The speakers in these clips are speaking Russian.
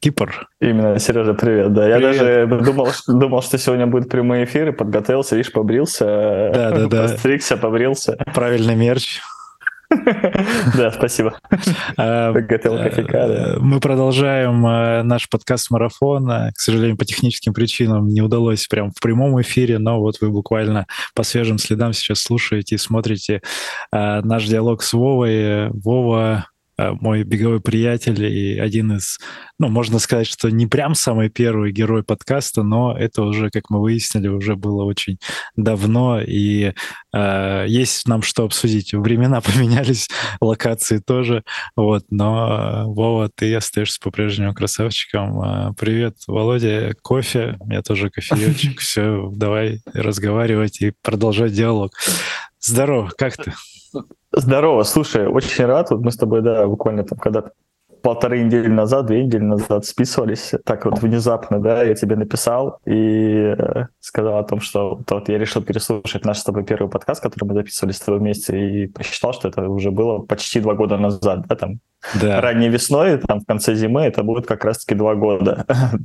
Кипр. Именно, Сережа, привет. Да, привет. я даже думал, что, думал, что сегодня будет прямой эфир, и подготовился, видишь, побрился. Да, да, да. Постригся, побрился. Правильный мерч. Да, спасибо. А, э, мы продолжаем э, наш подкаст марафон. К сожалению, по техническим причинам не удалось прям в прямом эфире, но вот вы буквально по свежим следам сейчас слушаете и смотрите э, наш диалог с Вовой. Вова мой беговой приятель и один из, ну, можно сказать, что не прям самый первый герой подкаста, но это уже, как мы выяснили, уже было очень давно, и э, есть нам что обсудить. Времена поменялись, локации тоже, вот, но, э, Вова, ты остаешься по-прежнему красавчиком. Э, привет, Володя, кофе, я тоже кофеечек, все, давай разговаривать и продолжать диалог. Здорово, как ты? Здорово, слушай, очень рад. Вот мы с тобой, да, буквально там когда полторы недели назад, две недели назад списывались, так вот внезапно, да, я тебе написал и э, сказал о том, что вот, вот я решил переслушать наш с тобой первый подкаст, который мы записывали с тобой вместе, и посчитал, что это уже было почти два года назад, да, там, да. ранней весной, там, в конце зимы, это будет как раз-таки два года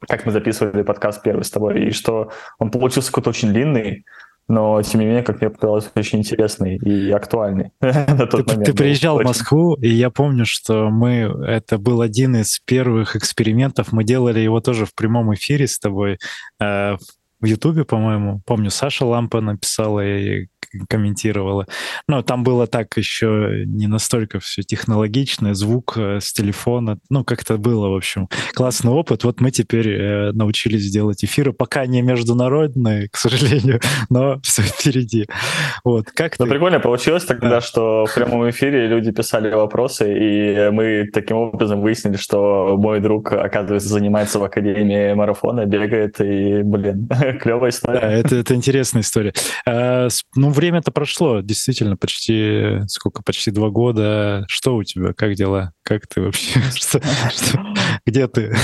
как мы записывали подкаст первый с тобой, и что он получился какой-то очень длинный, но, тем не менее, как мне показалось, очень интересный и актуальный на тот ты, момент. Ты приезжал в Москву, и я помню, что мы... Это был один из первых экспериментов. Мы делали его тоже в прямом эфире с тобой э, в Ютубе, по-моему. Помню, Саша Лампа написала, и комментировала. Но там было так еще не настолько все технологично, звук э, с телефона, ну, как-то было, в общем, классный опыт. Вот мы теперь э, научились делать эфиры, пока не международные, к сожалению, но все впереди. Вот, как Ну, ты? прикольно получилось тогда, да. что в прямом эфире люди писали вопросы, и мы таким образом выяснили, что мой друг, оказывается, занимается в Академии марафона, бегает, и, блин, клевая история. Да, это, это интересная история. А, ну, время-то прошло, действительно, почти, сколько, почти два года. Что у тебя, как дела? Как ты вообще? Где ты?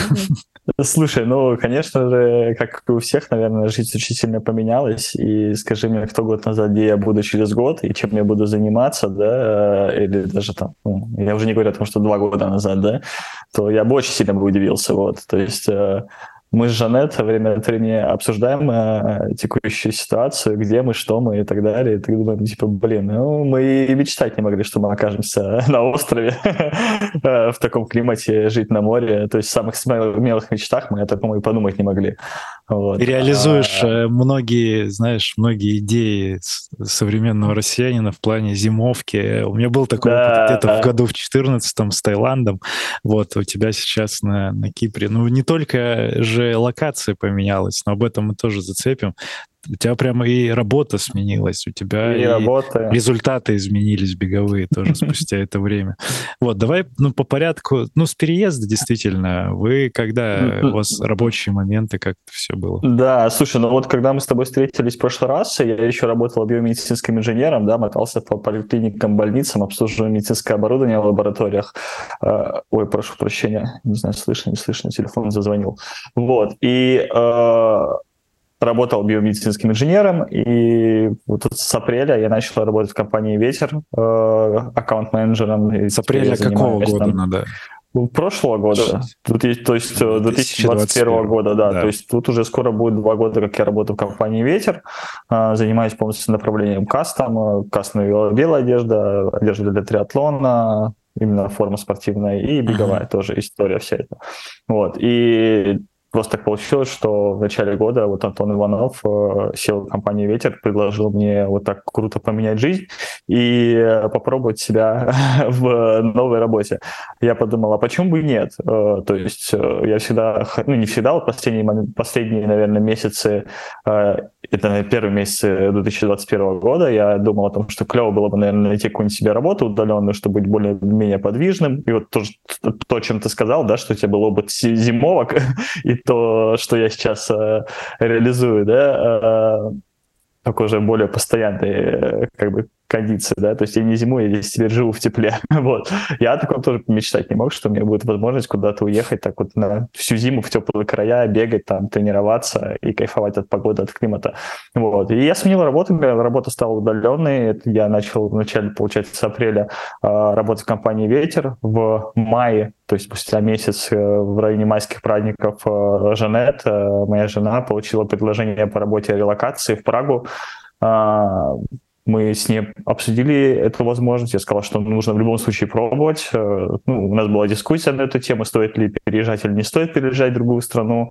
Слушай, ну, конечно же, как и у всех, наверное, жизнь очень сильно поменялась. И скажи мне, кто год назад, где я буду через год, и чем я буду заниматься, да, или даже там, ну, я уже не говорю о том, что два года назад, да, то я бы очень сильно бы удивился, вот. То есть э, мы с Жанет время от времени обсуждаем э, текущую ситуацию, где мы, что мы и так далее. И так думаем, типа, блин, ну, мы и мечтать не могли, что мы окажемся на острове э, в таком климате, жить на море. То есть в самых смелых мечтах мы о таком и подумать не могли. Вот. И реализуешь а... многие, знаешь, многие идеи современного россиянина в плане зимовки. У меня был такой да, опыт где-то да. в году в 14 с Таиландом. Вот, у тебя сейчас на, на Кипре. Ну, не только же локация поменялась, но об этом мы тоже зацепим у тебя прямо и работа сменилась, у тебя и, и работа. результаты изменились беговые тоже спустя это время. Вот, давай, ну, по порядку, ну, с переезда действительно, вы когда, у вас рабочие моменты, как это все было? Да, слушай, ну вот когда мы с тобой встретились в прошлый раз, я еще работал биомедицинским инженером, да, мотался по поликлиникам, больницам, обслуживал медицинское оборудование в лабораториях. А, ой, прошу прощения, не знаю, слышно, не слышно, телефон зазвонил. Вот, и а, работал биомедицинским инженером, и вот с апреля я начал работать в компании «Ветер» э, аккаунт-менеджером. С апреля какого года там, надо? Прошлого года, то есть 2021 2021 года, да, да. То есть тут уже скоро будет два года, как я работаю в компании «Ветер», э, занимаюсь полностью направлением кастом, кастная белая одежда, одежда для триатлона, именно форма спортивная и беговая uh-huh. тоже история вся эта. Вот. И Просто так получилось, что в начале года вот Антон Иванов, э, сел в компании «Ветер», предложил мне вот так круто поменять жизнь и попробовать себя в новой работе. Я подумал, а почему бы нет? Э, то есть э, я всегда, ну не всегда, вот последние, последние наверное, месяцы это первый месяц 2021 года, я думал о том, что клево было бы, наверное, найти какую-нибудь себе работу удаленную, чтобы быть более-менее подвижным. И вот то, то, чем ты сказал, да, что у тебя был опыт зимовок, и то, что я сейчас э, реализую, да, э, такой уже более постоянный э, как бы кондиции, да, то есть я не зимой, я здесь теперь живу в тепле, вот. Я о таком тоже мечтать не мог, что у меня будет возможность куда-то уехать так вот на всю зиму в теплые края, бегать там, тренироваться и кайфовать от погоды, от климата, вот. И я сменил работу, работа стала удаленной, я начал в начале, получается, с апреля а, работать в компании «Ветер», в мае то есть спустя месяц э, в районе майских праздников э, Жанет, э, моя жена, получила предложение по работе релокации в Прагу. Мы с ней обсудили эту возможность. Я сказал, что нужно в любом случае пробовать. Ну, у нас была дискуссия на эту тему, стоит ли переезжать или не стоит переезжать в другую страну.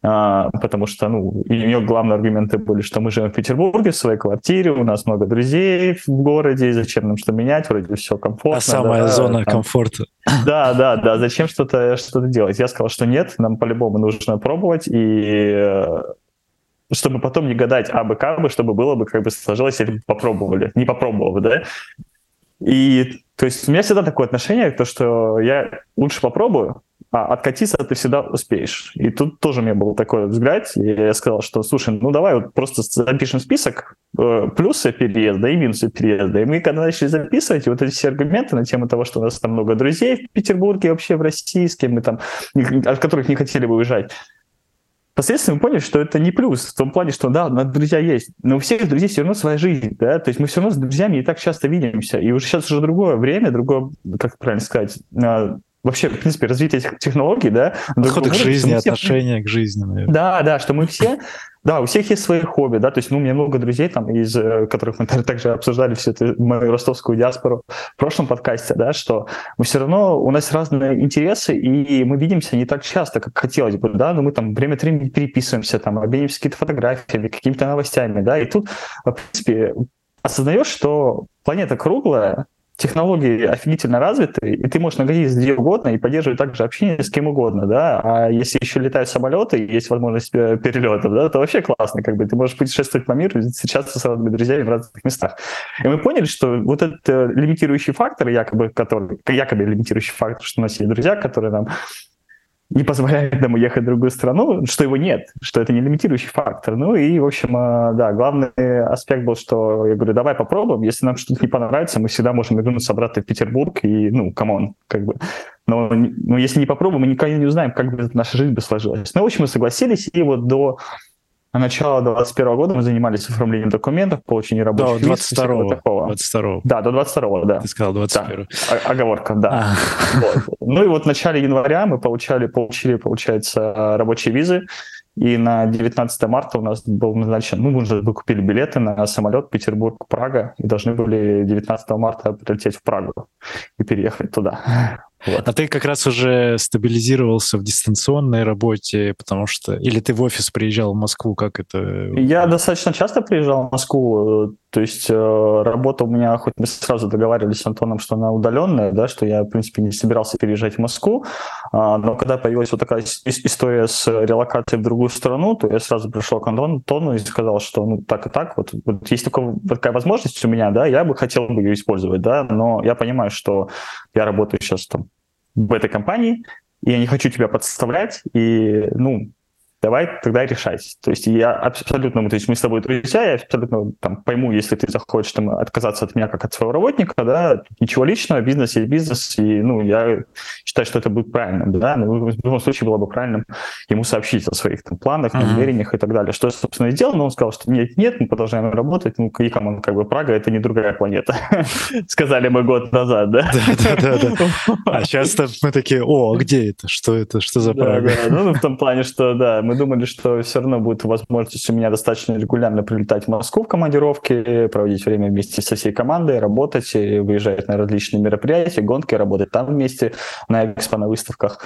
А, потому что, ну, и у нее главные аргументы были, что мы живем в Петербурге, в своей квартире, у нас много друзей в городе, зачем нам что менять, вроде все комфортно. А самая да, зона там, комфорта. Да, да, да, зачем что-то что делать? Я сказал, что нет, нам по-любому нужно пробовать, и э, чтобы потом не гадать абы как бы, чтобы было бы как бы сложилось, если бы попробовали, не попробовав, да. И то есть у меня всегда такое отношение, то, что я лучше попробую, а откатиться ты всегда успеешь. И тут тоже у меня был такой взгляд, и я сказал, что, слушай, ну давай вот просто запишем список э, плюсы переезда и минусы переезда. И мы когда начали записывать, вот эти все аргументы на тему того, что у нас там много друзей в Петербурге, вообще в России, с кем мы там, от которых не хотели бы уезжать, Впоследствии мы поняли, что это не плюс, в том плане, что да, нас друзья есть, но у всех друзей все равно своя жизнь, да, то есть мы все равно с друзьями не так часто видимся, и уже сейчас уже другое время, другое, как правильно сказать, а, вообще, в принципе, развитие этих технологий, да. Подходы к жизни, все... отношения к жизни, наверное. Да, да, что мы все, да, у всех есть свои хобби, да, то есть, ну, у меня много друзей там, из э, которых мы также обсуждали всю эту мою ростовскую диаспору в прошлом подкасте, да, что мы все равно, у нас разные интересы, и мы видимся не так часто, как хотелось бы, да, но мы там время от времени переписываемся, там, обмениваемся какими-то фотографиями, какими-то новостями, да, и тут, в принципе, осознаешь, что планета круглая, технологии офигительно развиты, и ты можешь находиться где угодно и поддерживать также общение с кем угодно, да, а если еще летают самолеты, и есть возможность э, перелетов, да, то вообще классно, как бы ты можешь путешествовать по миру, встречаться с разными друзьями в разных местах. И мы поняли, что вот этот э, лимитирующий фактор, якобы, который, якобы лимитирующий фактор, что у нас есть друзья, которые нам не позволяет нам уехать в другую страну, что его нет, что это не лимитирующий фактор. Ну и, в общем, э, да, главный аспект был, что я говорю, давай попробуем, если нам что-то не понравится, мы всегда можем вернуться обратно в Петербург и, ну, come on, как бы. Но, но если не попробуем, мы никогда не узнаем, как бы наша жизнь бы сложилась. Ну, в общем, мы согласились, и вот до а начала 2021 года мы занимались оформлением документов, получением рабочих до 22 такого. 22 Да, до 22 да. Ты сказал 21 да. оговорка, да. А. Вот. Ну и вот в начале января мы получали, получили, получается, рабочие визы, и на 19 марта у нас был назначен, ну, мы уже купили билеты на самолет Петербург-Прага, и должны были 19 марта прилететь в Прагу и переехать туда. Вот. А ты как раз уже стабилизировался в дистанционной работе, потому что... Или ты в офис приезжал в Москву, как это? Я достаточно часто приезжал в Москву. То есть э, работа у меня, хоть мы сразу договаривались с Антоном, что она удаленная, да, что я, в принципе, не собирался переезжать в Москву, а, но когда появилась вот такая история с релокацией в другую страну, то я сразу пришел к Антону и сказал, что ну так и так, вот, вот есть такая, такая возможность у меня, да, я бы хотел бы ее использовать, да, но я понимаю, что я работаю сейчас там в этой компании, я не хочу тебя подставлять, и, ну, давай тогда решать. То есть я абсолютно, то есть мы с тобой друзья, я абсолютно там, пойму, если ты захочешь там, отказаться от меня как от своего работника, да, ничего личного, бизнес есть бизнес, и ну, я считаю, что это будет правильным, да, но в любом случае было бы правильным ему сообщить о своих там, планах, uh-huh. намерениях и так далее. Что я, собственно, и сделал, но он сказал, что нет, нет, мы продолжаем работать, ну, и он как бы Прага, это не другая планета. Сказали мы год назад, да? Да-да-да. А сейчас мы такие, о, а где это? Что это? Что за Прага? Ну, в том плане, что, да, мы думали, что все равно будет возможность у меня достаточно регулярно прилетать в Москву в командировке, проводить время вместе со всей командой, работать, выезжать на различные мероприятия, гонки, работать там вместе на экспо, на выставках.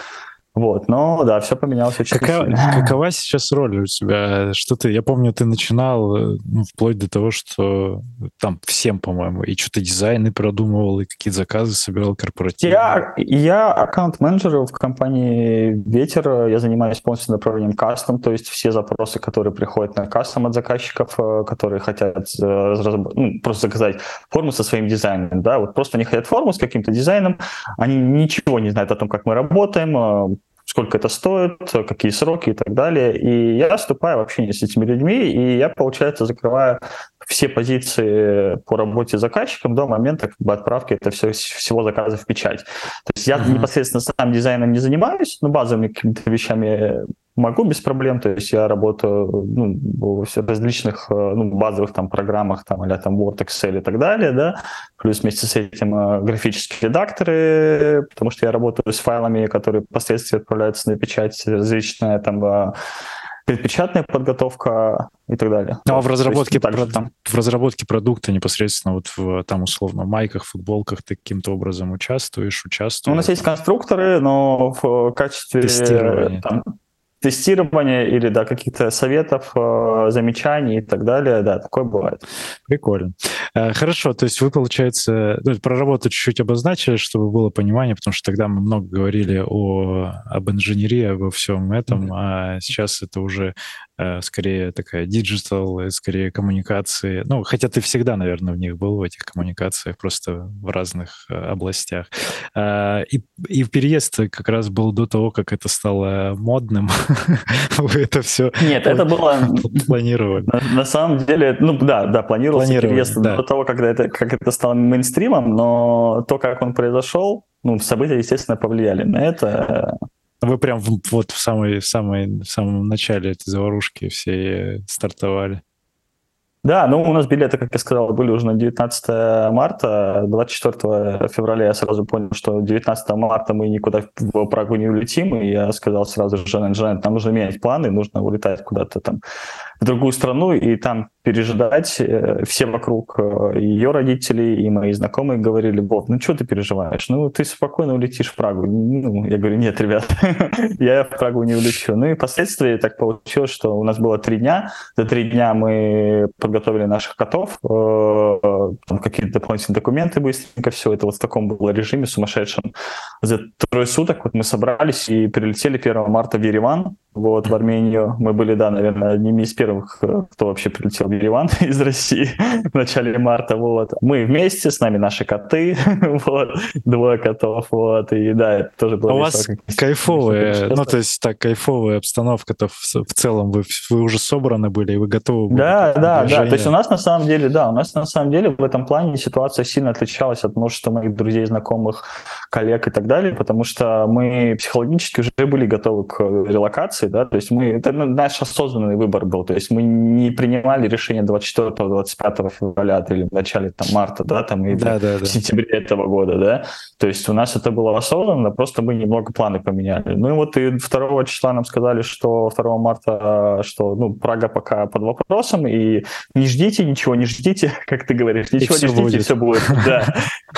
Вот, но да, все поменялось очень какова, сильно. Какова сейчас роль у тебя? Что ты, я помню, ты начинал ну, вплоть до того, что там всем, по-моему, и что-то дизайны продумывал, и какие заказы собирал корпоративные. Я, я аккаунт-менеджер в компании Ветер, я занимаюсь полностью направлением кастом, то есть все запросы, которые приходят на кастом от заказчиков, э, которые хотят э, ну, просто заказать форму со своим дизайном, да, вот просто они хотят форму с каким-то дизайном, они ничего не знают о том, как мы работаем, э, сколько это стоит, какие сроки и так далее. И я вступаю в общение с этими людьми, и я, получается, закрываю все позиции по работе с заказчиком до момента как бы, отправки это все, всего заказа в печать. То есть я uh-huh. непосредственно сам дизайном не занимаюсь, но базовыми какими-то вещами могу без проблем, то есть я работаю ну, в различных э, ну, базовых там программах, там, или там Word, Excel и так далее, да, плюс вместе с этим э, графические редакторы, потому что я работаю с файлами, которые впоследствии отправляются на печать, различная там э, предпечатная подготовка и так далее. Ну, а в разработке, есть, про- там... в разработке продукта непосредственно вот в там условно майках, футболках ты каким-то образом участвуешь, участвуешь? Ну, у нас есть конструкторы, но в качестве. Там, тестирования или да, каких-то советов, э, замечаний и так далее. Да, такое бывает. Прикольно. Э, хорошо, то есть вы, получается, ну, про работу чуть-чуть обозначили, чтобы было понимание, потому что тогда мы много говорили о, об инженерии, обо всем этом, mm-hmm. а сейчас это уже скорее такая digital, скорее коммуникации. Ну, хотя ты всегда, наверное, в них был, в этих коммуникациях, просто в разных областях. И, и переезд как раз был до того, как это стало модным, Вы это все Нет, это было... Планировали. На, на самом деле, ну да, да, планировался переезд да. до того, когда это, как это стало мейнстримом, но то, как он произошел, ну, события, естественно, повлияли на это. Вы прям вот в, самой, в, самой, в самом начале этой заварушки все стартовали. Да, ну у нас билеты, как я сказал, были уже на 19 марта. 24 февраля я сразу понял, что 19 марта мы никуда в Прагу не улетим, и я сказал сразу же, Жанет, нам нужно менять планы, нужно улетать куда-то там в другую страну и там пережидать. Э, все вокруг э, ее родители и мои знакомые говорили, Боб, ну что ты переживаешь? Ну ты спокойно улетишь в Прагу. Ну, я говорю, нет, ребят, я в Прагу не улечу. Ну и впоследствии так получилось, что у нас было три дня. За три дня мы подготовили наших котов, э, какие-то дополнительные документы быстренько, все это вот в таком было режиме сумасшедшем. За трое суток вот мы собрались и прилетели 1 марта в Ереван, вот, в Армению. Мы были, да, наверное, одними из первых, э, кто вообще прилетел в Ереван из России в начале марта, вот. Мы вместе, с нами наши коты, вот, двое котов, вот, и да, это тоже было а У вас кайфовая, ну, то есть так, кайфовая обстановка-то в, в целом, вы, вы уже собраны были, и вы готовы были? Да, да, да, то есть у нас на самом деле, да, у нас на самом деле в этом плане ситуация сильно отличалась от множества моих друзей, знакомых, коллег и так далее, потому что мы психологически уже были готовы к релокации, операции, да, то есть мы, это наш осознанный выбор был, то есть мы не принимали решение 24-25 февраля или в начале там, марта, да, там, или да, да, в да. сентябре этого года, да, то есть у нас это было осознанно, просто мы немного планы поменяли. Ну и вот и 2 числа нам сказали, что 2 марта, что, ну, Прага пока под вопросом, и не ждите ничего, не ждите, как ты говоришь, ничего не ждите, будет. все будет. Да,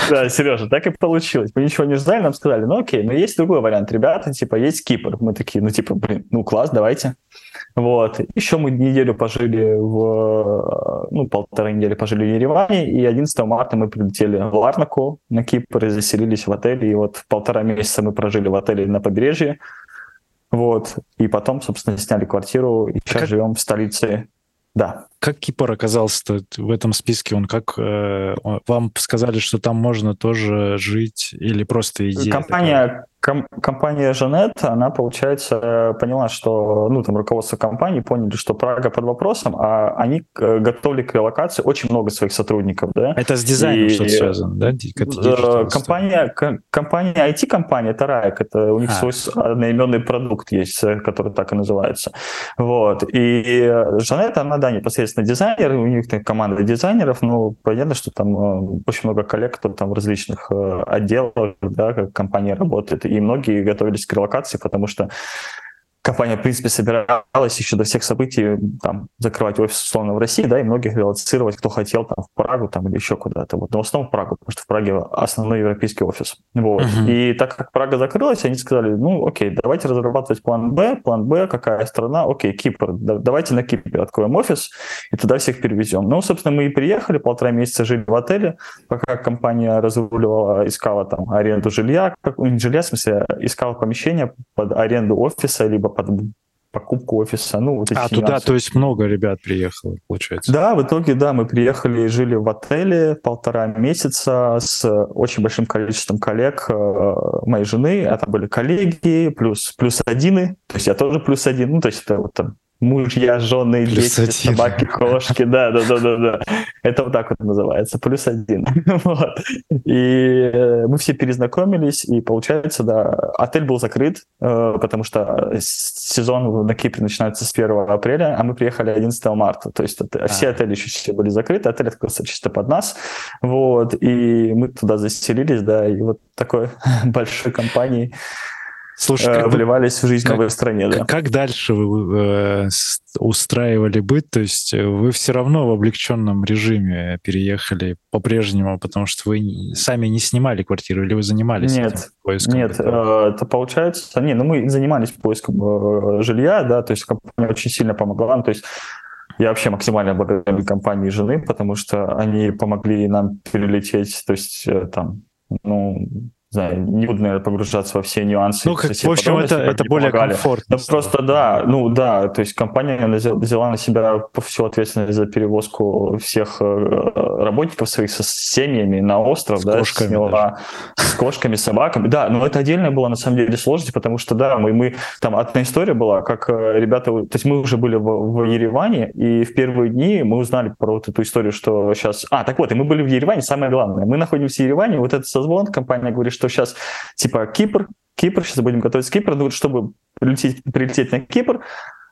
да, Сережа, так и получилось. Мы ничего не ждали, нам сказали, ну окей, но есть другой вариант, ребята, типа, есть Кипр. Мы такие, ну типа, блин, ну класс, давайте. Вот. Еще мы неделю пожили в, ну, полторы недели пожили в Ереване, и 11 марта мы прилетели в Ларнаку на Кипр и заселились в отеле, и вот полтора месяца мы прожили в отеле на побережье, вот, и потом, собственно, сняли квартиру, и сейчас как... живем в столице да. Как Кипр оказался в этом списке? Он как э, вам сказали, что там можно тоже жить или просто идея? Компания такая? ком- компания Жанет, она, получается, поняла, что, ну, там, руководство компании поняли, что Прага под вопросом, а они готовили к релокации очень много своих сотрудников, да. Это с дизайном что-то связано, да? Э, компания, компания, IT-компания, это RAEC, это у них а. свой одноименный продукт есть, э, который так и называется. Вот. И Жанет, она, да, непосредственно дизайнер, у них там команда дизайнеров, ну, понятно, что там э, очень много коллег, кто там в различных отделах, да, как компания работает, и многие готовились к релокации, потому что компания, в принципе, собиралась еще до всех событий там, закрывать офис, условно, в России, да, и многих релацировать, кто хотел там в Прагу там, или еще куда-то. Вот. Но в основном в Прагу, потому что в Праге основной европейский офис. Вот. Uh-huh. И так как Прага закрылась, они сказали, ну, окей, давайте разрабатывать план Б. План Б, какая страна? Окей, Кипр. давайте на Кипре откроем офис, и туда всех перевезем. Ну, собственно, мы и приехали, полтора месяца жили в отеле, пока компания разруливала, искала там аренду жилья, как, не жилья, в смысле, искала помещение под аренду офиса, либо под покупку офиса. Ну, вот а туда, то есть много ребят приехало, получается? Да, в итоге, да, мы приехали и жили в отеле полтора месяца с очень большим количеством коллег э, моей жены. Это были коллеги, плюс, плюс один, то есть я тоже плюс один, ну, то есть это вот там мужья, жены, плюс дети, один. собаки, кошки, да, да, да, да, да. Это вот так вот называется, плюс один. вот. И э, мы все перезнакомились, и получается, да, отель был закрыт, э, потому что сезон на Кипре начинается с 1 апреля, а мы приехали 11 марта, то есть это, все отели еще все были закрыты, отель открылся чисто под нас, вот, и мы туда заселились, да, и вот такой большой компанией Слушай, э, как вливались в жизнь как, новой стране. Да. Как дальше вы э, устраивали быт? То есть э, вы все равно в облегченном режиме переехали по-прежнему, потому что вы сами не снимали квартиру или вы занимались нет, поиском? Нет, э, это получается... Не, ну мы занимались поиском жилья, да, то есть компания очень сильно помогла. Ну, то есть я вообще максимально благодарен компании жены, потому что они помогли нам перелететь, то есть там, ну, знаю, не буду, наверное, погружаться во все нюансы. Ну, как, в общем, это, это более комфортно. Да, просто да, ну да, то есть компания взяла на себя всю ответственность за перевозку всех э, работников своих со семьями на остров, с да, кошками, сняла, с кошками, собаками. Да, но это отдельная была на самом деле сложность, потому что да, мы, мы там одна история была, как э, ребята, то есть мы уже были в, в Ереване, и в первые дни мы узнали про вот эту историю, что сейчас... А, так вот, и мы были в Ереване, самое главное, мы находимся в Ереване, вот этот созвон, компания говорит, что сейчас типа Кипр, Кипр, сейчас будем готовить Кипр, ну, чтобы прилететь, прилететь на Кипр,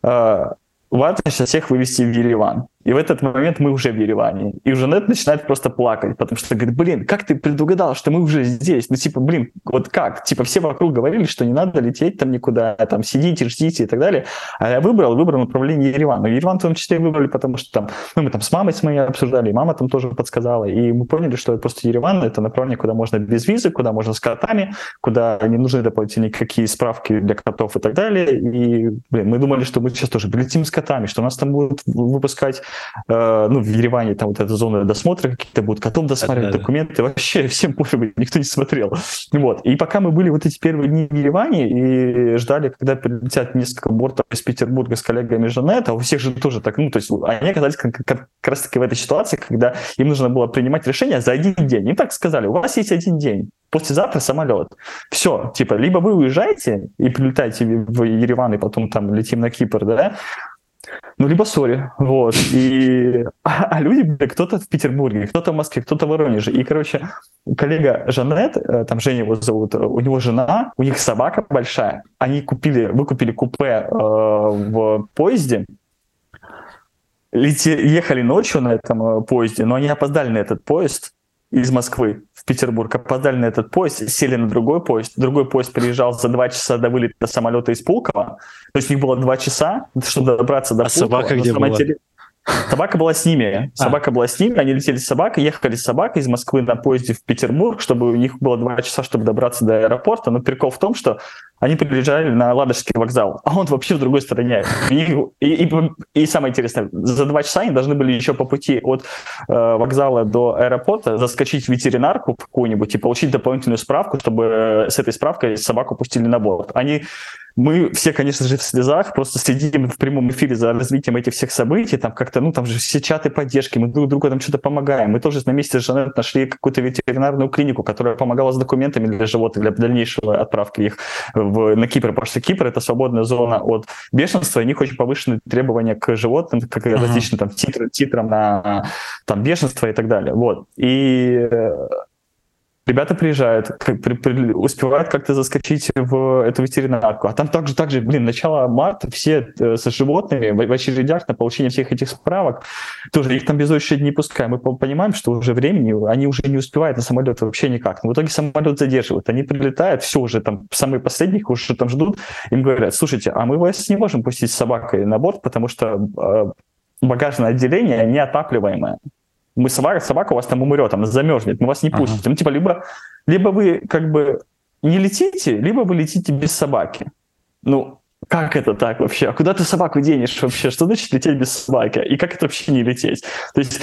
э, важно сейчас всех вывести в Ереван. И в этот момент мы уже в Ереване. И Жанет начинает просто плакать, потому что говорит, блин, как ты предугадал, что мы уже здесь? Ну, типа, блин, вот как? Типа, все вокруг говорили, что не надо лететь там никуда, там, сидите, ждите и так далее. А я выбрал, выбрал направление Ереван. Но Ереван в том числе выбрали, потому что там, ну, мы там с мамой с моей обсуждали, и мама там тоже подсказала. И мы поняли, что просто Ереван — это направление, куда можно без визы, куда можно с котами, куда не нужны дополнительные никакие справки для котов и так далее. И, блин, мы думали, что мы сейчас тоже прилетим с котами, что нас там будут выпускать э, ну, в Ереване там вот эта зона досмотра какие-то будут, котом досматривать да, документы, да. вообще всем пофигу, никто не смотрел. Вот. И пока мы были вот эти первые дни в Ереване и ждали, когда прилетят несколько бортов из Петербурга с коллегами Жанет, а у всех же тоже так, ну, то есть они оказались как, как, как раз-таки в этой ситуации, когда им нужно было принимать решение за один день. Им так сказали, у вас есть один день, послезавтра самолет. Все, типа, либо вы уезжаете и прилетаете в Ереван, и потом там летим на Кипр, да, ну, либо сори, вот. И, а, а люди, кто-то в Петербурге, кто-то в Москве, кто-то в Воронеже. И, короче, коллега Жанет, э, там Женя его зовут, у него жена, у них собака большая. Они купили, выкупили купе э, в поезде, лети, ехали ночью на этом э, поезде, но они опоздали на этот поезд, из Москвы в Петербург, опоздали на этот поезд, сели на другой поезд. Другой поезд приезжал за два часа до вылета самолета из Пулково. То есть у них было два часа, чтобы добраться до а Пулково. собака где была? Теле... Собака была с ними. А. Собака а. была с ними, они летели с собакой, ехали с собакой из Москвы на поезде в Петербург, чтобы у них было два часа, чтобы добраться до аэропорта. Но прикол в том, что они приезжали на Ладожский вокзал, а он вообще в другой стороне. И, и, и, самое интересное, за два часа они должны были еще по пути от э, вокзала до аэропорта заскочить в ветеринарку какую-нибудь и получить дополнительную справку, чтобы э, с этой справкой собаку пустили на борт. Они мы все, конечно же, в слезах, просто следим в прямом эфире за развитием этих всех событий, там как-то, ну, там же все чаты поддержки, мы друг другу там что-то помогаем. Мы тоже на месте с Жанет нашли какую-то ветеринарную клинику, которая помогала с документами для животных, для дальнейшего отправки их на Кипр, потому что Кипр — это свободная зона от бешенства, и у них очень повышенные требования к животным, как uh-huh. различным там титр, титрам на там бешенство и так далее. Вот. И ребята приезжают, при, при, успевают как-то заскочить в эту ветеринарку, а там также, также, блин, начало марта, все э, со животными в, в очередях на получение всех этих справок, тоже их там без очереди не пускаем. Мы понимаем, что уже времени, они уже не успевают на самолет вообще никак. Но в итоге самолет задерживают, они прилетают, все уже там, самые последних уже там ждут, им говорят, слушайте, а мы вас не можем пустить с собакой на борт, потому что э, багажное отделение неотапливаемое мы собака, собака у вас там умрет, там замерзнет, мы вас не пустим. Ага. Ну, типа, либо, либо вы как бы не летите, либо вы летите без собаки. Ну, как это так вообще? А куда ты собаку денешь вообще? Что значит лететь без собаки? И как это вообще не лететь? То есть,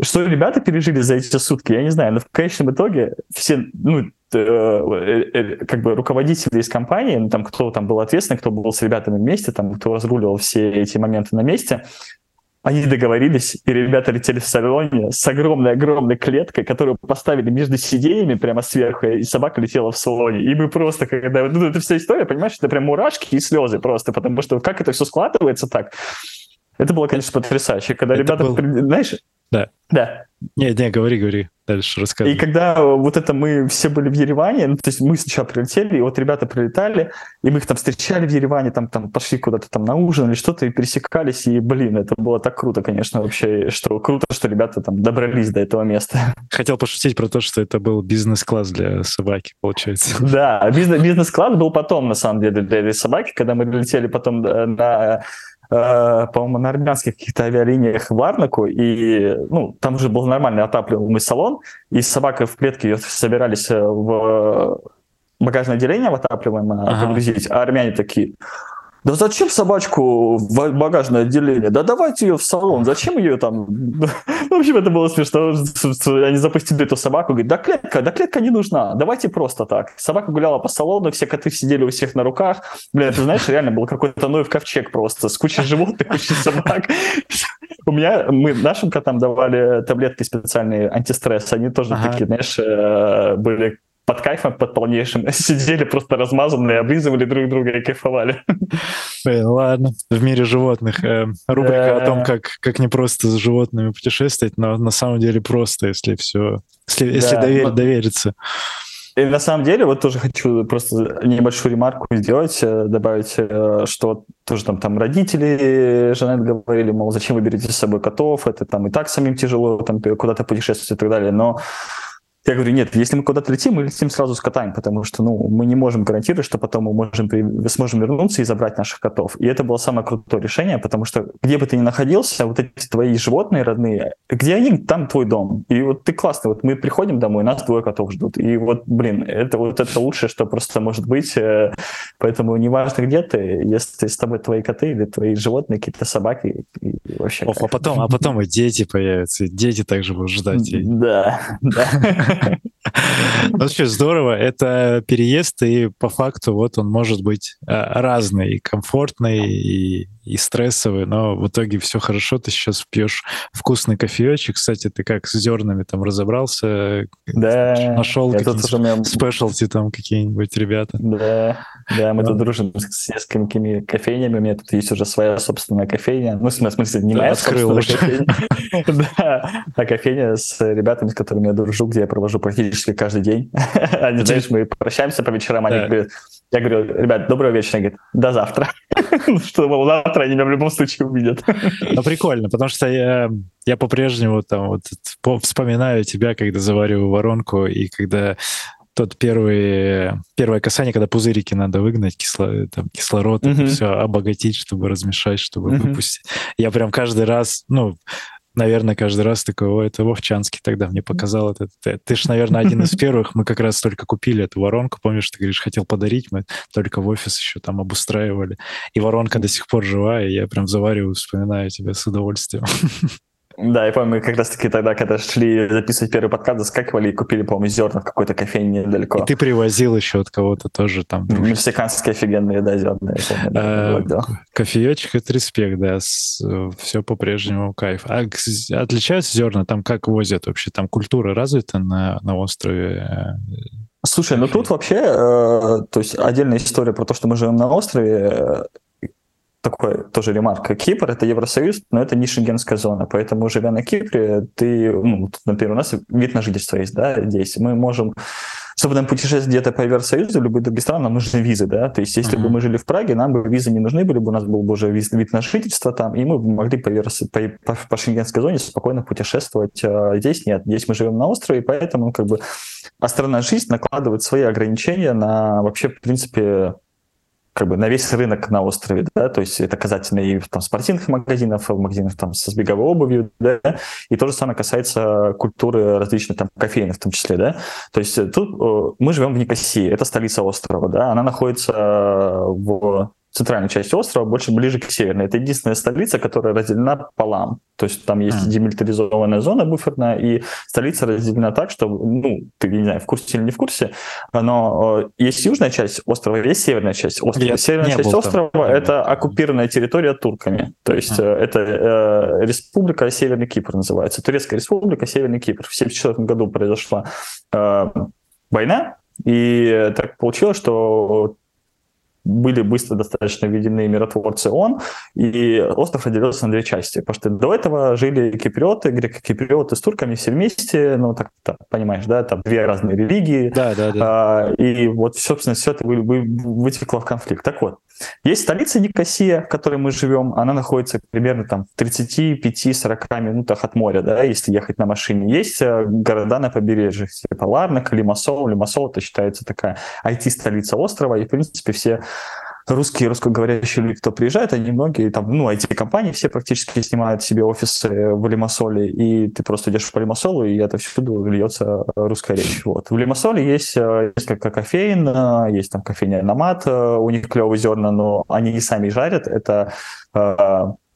что ребята пережили за эти сутки, я не знаю, но в конечном итоге все, ну, э, э, э, как бы руководители из компании, ну, там, кто там был ответственный, кто был с ребятами вместе, там, кто разруливал все эти моменты на месте, они договорились, и ребята летели в салоне с огромной-огромной клеткой, которую поставили между сиденьями прямо сверху, и собака летела в салоне. И мы просто, когда... Ну, это вся история, понимаешь, это прям мурашки и слезы просто, потому что как это все складывается так, это было, конечно, потрясающе. Когда это ребята, был... знаешь... Да. Да. Не, не, говори, говори, дальше рассказывай. И когда вот это мы все были в Ереване, ну, то есть мы сначала прилетели, и вот ребята прилетали, и мы их там встречали в Ереване, там, там пошли куда-то там на ужин или что-то, и пересекались, и, блин, это было так круто, конечно, вообще, что круто, что ребята там добрались до этого места. Хотел пошутить про то, что это был бизнес-класс для собаки, получается. Да, бизнес-класс был потом, на самом деле, для собаки, когда мы летели потом э, на по-моему, на армянских каких-то авиалиниях в Ларнаку, и ну, там уже был нормальный отапливаемый салон, и с собакой в клетке ее собирались э, в багажное отделение в отапливаемое ага. погрузить, а армяне такие, да зачем собачку в багажное отделение? Да давайте ее в салон. Зачем ее там? В общем, это было смешно. Они запустили эту собаку. Говорят, да клетка, да клетка не нужна. Давайте просто так. Собака гуляла по салону, все коты сидели у всех на руках. Бля, ты знаешь, реально был какой-то Ноев ковчег просто с кучей животных, кучей собак. У меня, мы нашим котам давали таблетки специальные антистресс. Они тоже ага. такие, знаешь, э, были под кайфом, под полнейшим. Сидели просто размазанные, облизывали друг друга и кайфовали. Блин, ладно. В мире животных. Э, рубрика да. о том, как, как не просто с животными путешествовать, но на самом деле просто, если все, если, да, если доверь, но... довериться. И на самом деле, вот тоже хочу просто небольшую ремарку сделать, э, добавить, э, что тоже там, там родители Жанет говорили, мол, зачем вы берете с собой котов, это там и так самим тяжело, там куда-то путешествовать и так далее, но я говорю, нет, если мы куда-то летим, мы летим сразу с котами, потому что ну, мы не можем гарантировать, что потом мы можем, сможем вернуться и забрать наших котов. И это было самое крутое решение, потому что где бы ты ни находился, вот эти твои животные родные, где они, там твой дом. И вот ты классный, вот мы приходим домой, нас двое котов ждут. И вот, блин, это вот это лучшее, что просто может быть. Э, поэтому неважно, где ты, если с тобой твои коты или твои животные, какие-то собаки, и вообще... Оф, а потом, а потом и дети появятся, и дети также будут ждать. Да, да. Вообще здорово. Это переезд, и по факту вот он может быть а, разный, комфортный, и, и стрессовый, но в итоге все хорошо. Ты сейчас пьешь вкусный кофеечек. Кстати, ты как с зернами там разобрался? Да. Нашел какие-нибудь меня... спешлти там какие-нибудь ребята? Да, да, мы тут дружим с несколькими кофейнями. У меня тут есть уже своя собственная кофейня. Ну, в смысле, не моя собственная кофейня. Да, а кофейня с ребятами, с которыми я дружу, где я провожу практически каждый день. Они, знаешь, мы прощаемся по вечерам, они говорят, я говорю, ребят, доброго вечера. Они говорят, до завтра. Ну, что, завтра они меня в любом случае увидят. Ну, прикольно, потому что я, я по-прежнему там вот вспоминаю тебя, когда завариваю воронку, и когда тот первый, первое касание, когда пузырики надо выгнать, кисло, там, кислород, mm-hmm. все обогатить, чтобы размешать, чтобы mm-hmm. выпустить. Я прям каждый раз, ну, наверное, каждый раз такой, о, это Вовчанский тогда мне показал это. Ты, ты же, наверное, один из первых. Мы как раз только купили эту воронку. Помнишь, ты говоришь, хотел подарить, мы только в офис еще там обустраивали. И воронка до сих пор жива, и я прям завариваю, вспоминаю тебя с удовольствием. Да, я помню, мы как раз-таки тогда, когда шли записывать первый подкаст, заскакивали и купили, по-моему, зерна в какой-то кофейне недалеко. И ты привозил еще от кого-то тоже там. Мексиканские офигенные, да, зерна. Кофеечек — это респект, да, все по-прежнему кайф. А отличаются зерна там как возят вообще? Там культура развита на, на острове? Слушай, ну тут вообще, э, то есть отдельная история про то, что мы живем на острове, такой тоже ремарка. Кипр — это Евросоюз, но это не шенгенская зона, поэтому, живя на Кипре, ты, ну, например, у нас вид на жительство есть, да, здесь. Мы можем чтобы нам путешествовать где-то по Евросоюзу, в любые другие страны, нам нужны визы, да, то есть если uh-huh. бы мы жили в Праге, нам бы визы не нужны были бы, у нас был бы уже вид, вид на жительство там, и мы бы могли по, по, по, по шенгенской зоне спокойно путешествовать. А здесь нет, здесь мы живем на острове, поэтому как бы островная жизнь накладывает свои ограничения на вообще, в принципе, как бы на весь рынок на острове, да, то есть это касательно и там спортивных магазинов, магазинов там с беговой обувью, да, и то же самое касается культуры различных там кофейных в том числе, да, то есть тут мы живем в Никосии, это столица острова, да, она находится в центральной части острова, больше ближе к северной. Это единственная столица, которая разделена пополам. То есть там есть mm. демилитаризованная зона буферная, и столица разделена так, что, ну, ты, не знаю, в курсе или не в курсе, но э, есть южная часть острова, есть северная часть острова. Я Северная часть острова там. — это оккупированная территория турками. То есть mm. это э, Республика Северный Кипр называется. Турецкая Республика Северный Кипр. В 1974 году произошла э, война, и так получилось, что были быстро достаточно введены миротворцы ООН, и остров разделился на две части. Потому что до этого жили киприоты, греко-киприоты с турками все вместе, ну, так, так понимаешь, да, там две разные религии. Да, да, да. А, и вот, собственно, все это вы, вы, вытекло в конфликт. Так вот, есть столица Никосия, в которой мы живем, она находится примерно там в 35-40 минутах от моря, да, если ехать на машине. Есть э, города на побережье, типа Ларнак, Лимассол. Лимассол это считается такая IT-столица острова, и, в принципе, все русские, русскоговорящие люди, кто приезжает, они многие, там, ну, IT-компании все практически снимают себе офисы в Лимассоле, и ты просто идешь по Лимассолу, и это всюду льется русская речь. Вот. В Лимассоле есть э, несколько кофеин, э, есть там кофейня Намат, э, у них клевые зерна, но они не сами жарят, это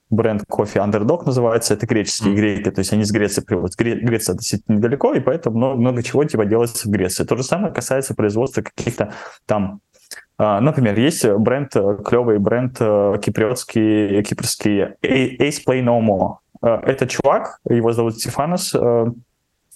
бренд кофе Underdog называется, это греческие mm. греки, то есть они с Греции приводят. Греция относительно недалеко, и поэтому много, много чего типа делается в Греции. То же самое касается производства каких-то там Например, есть бренд, клевый бренд э, киприотский, кипрский Ace Play No More. Э, это чувак, его зовут Стефанос, э,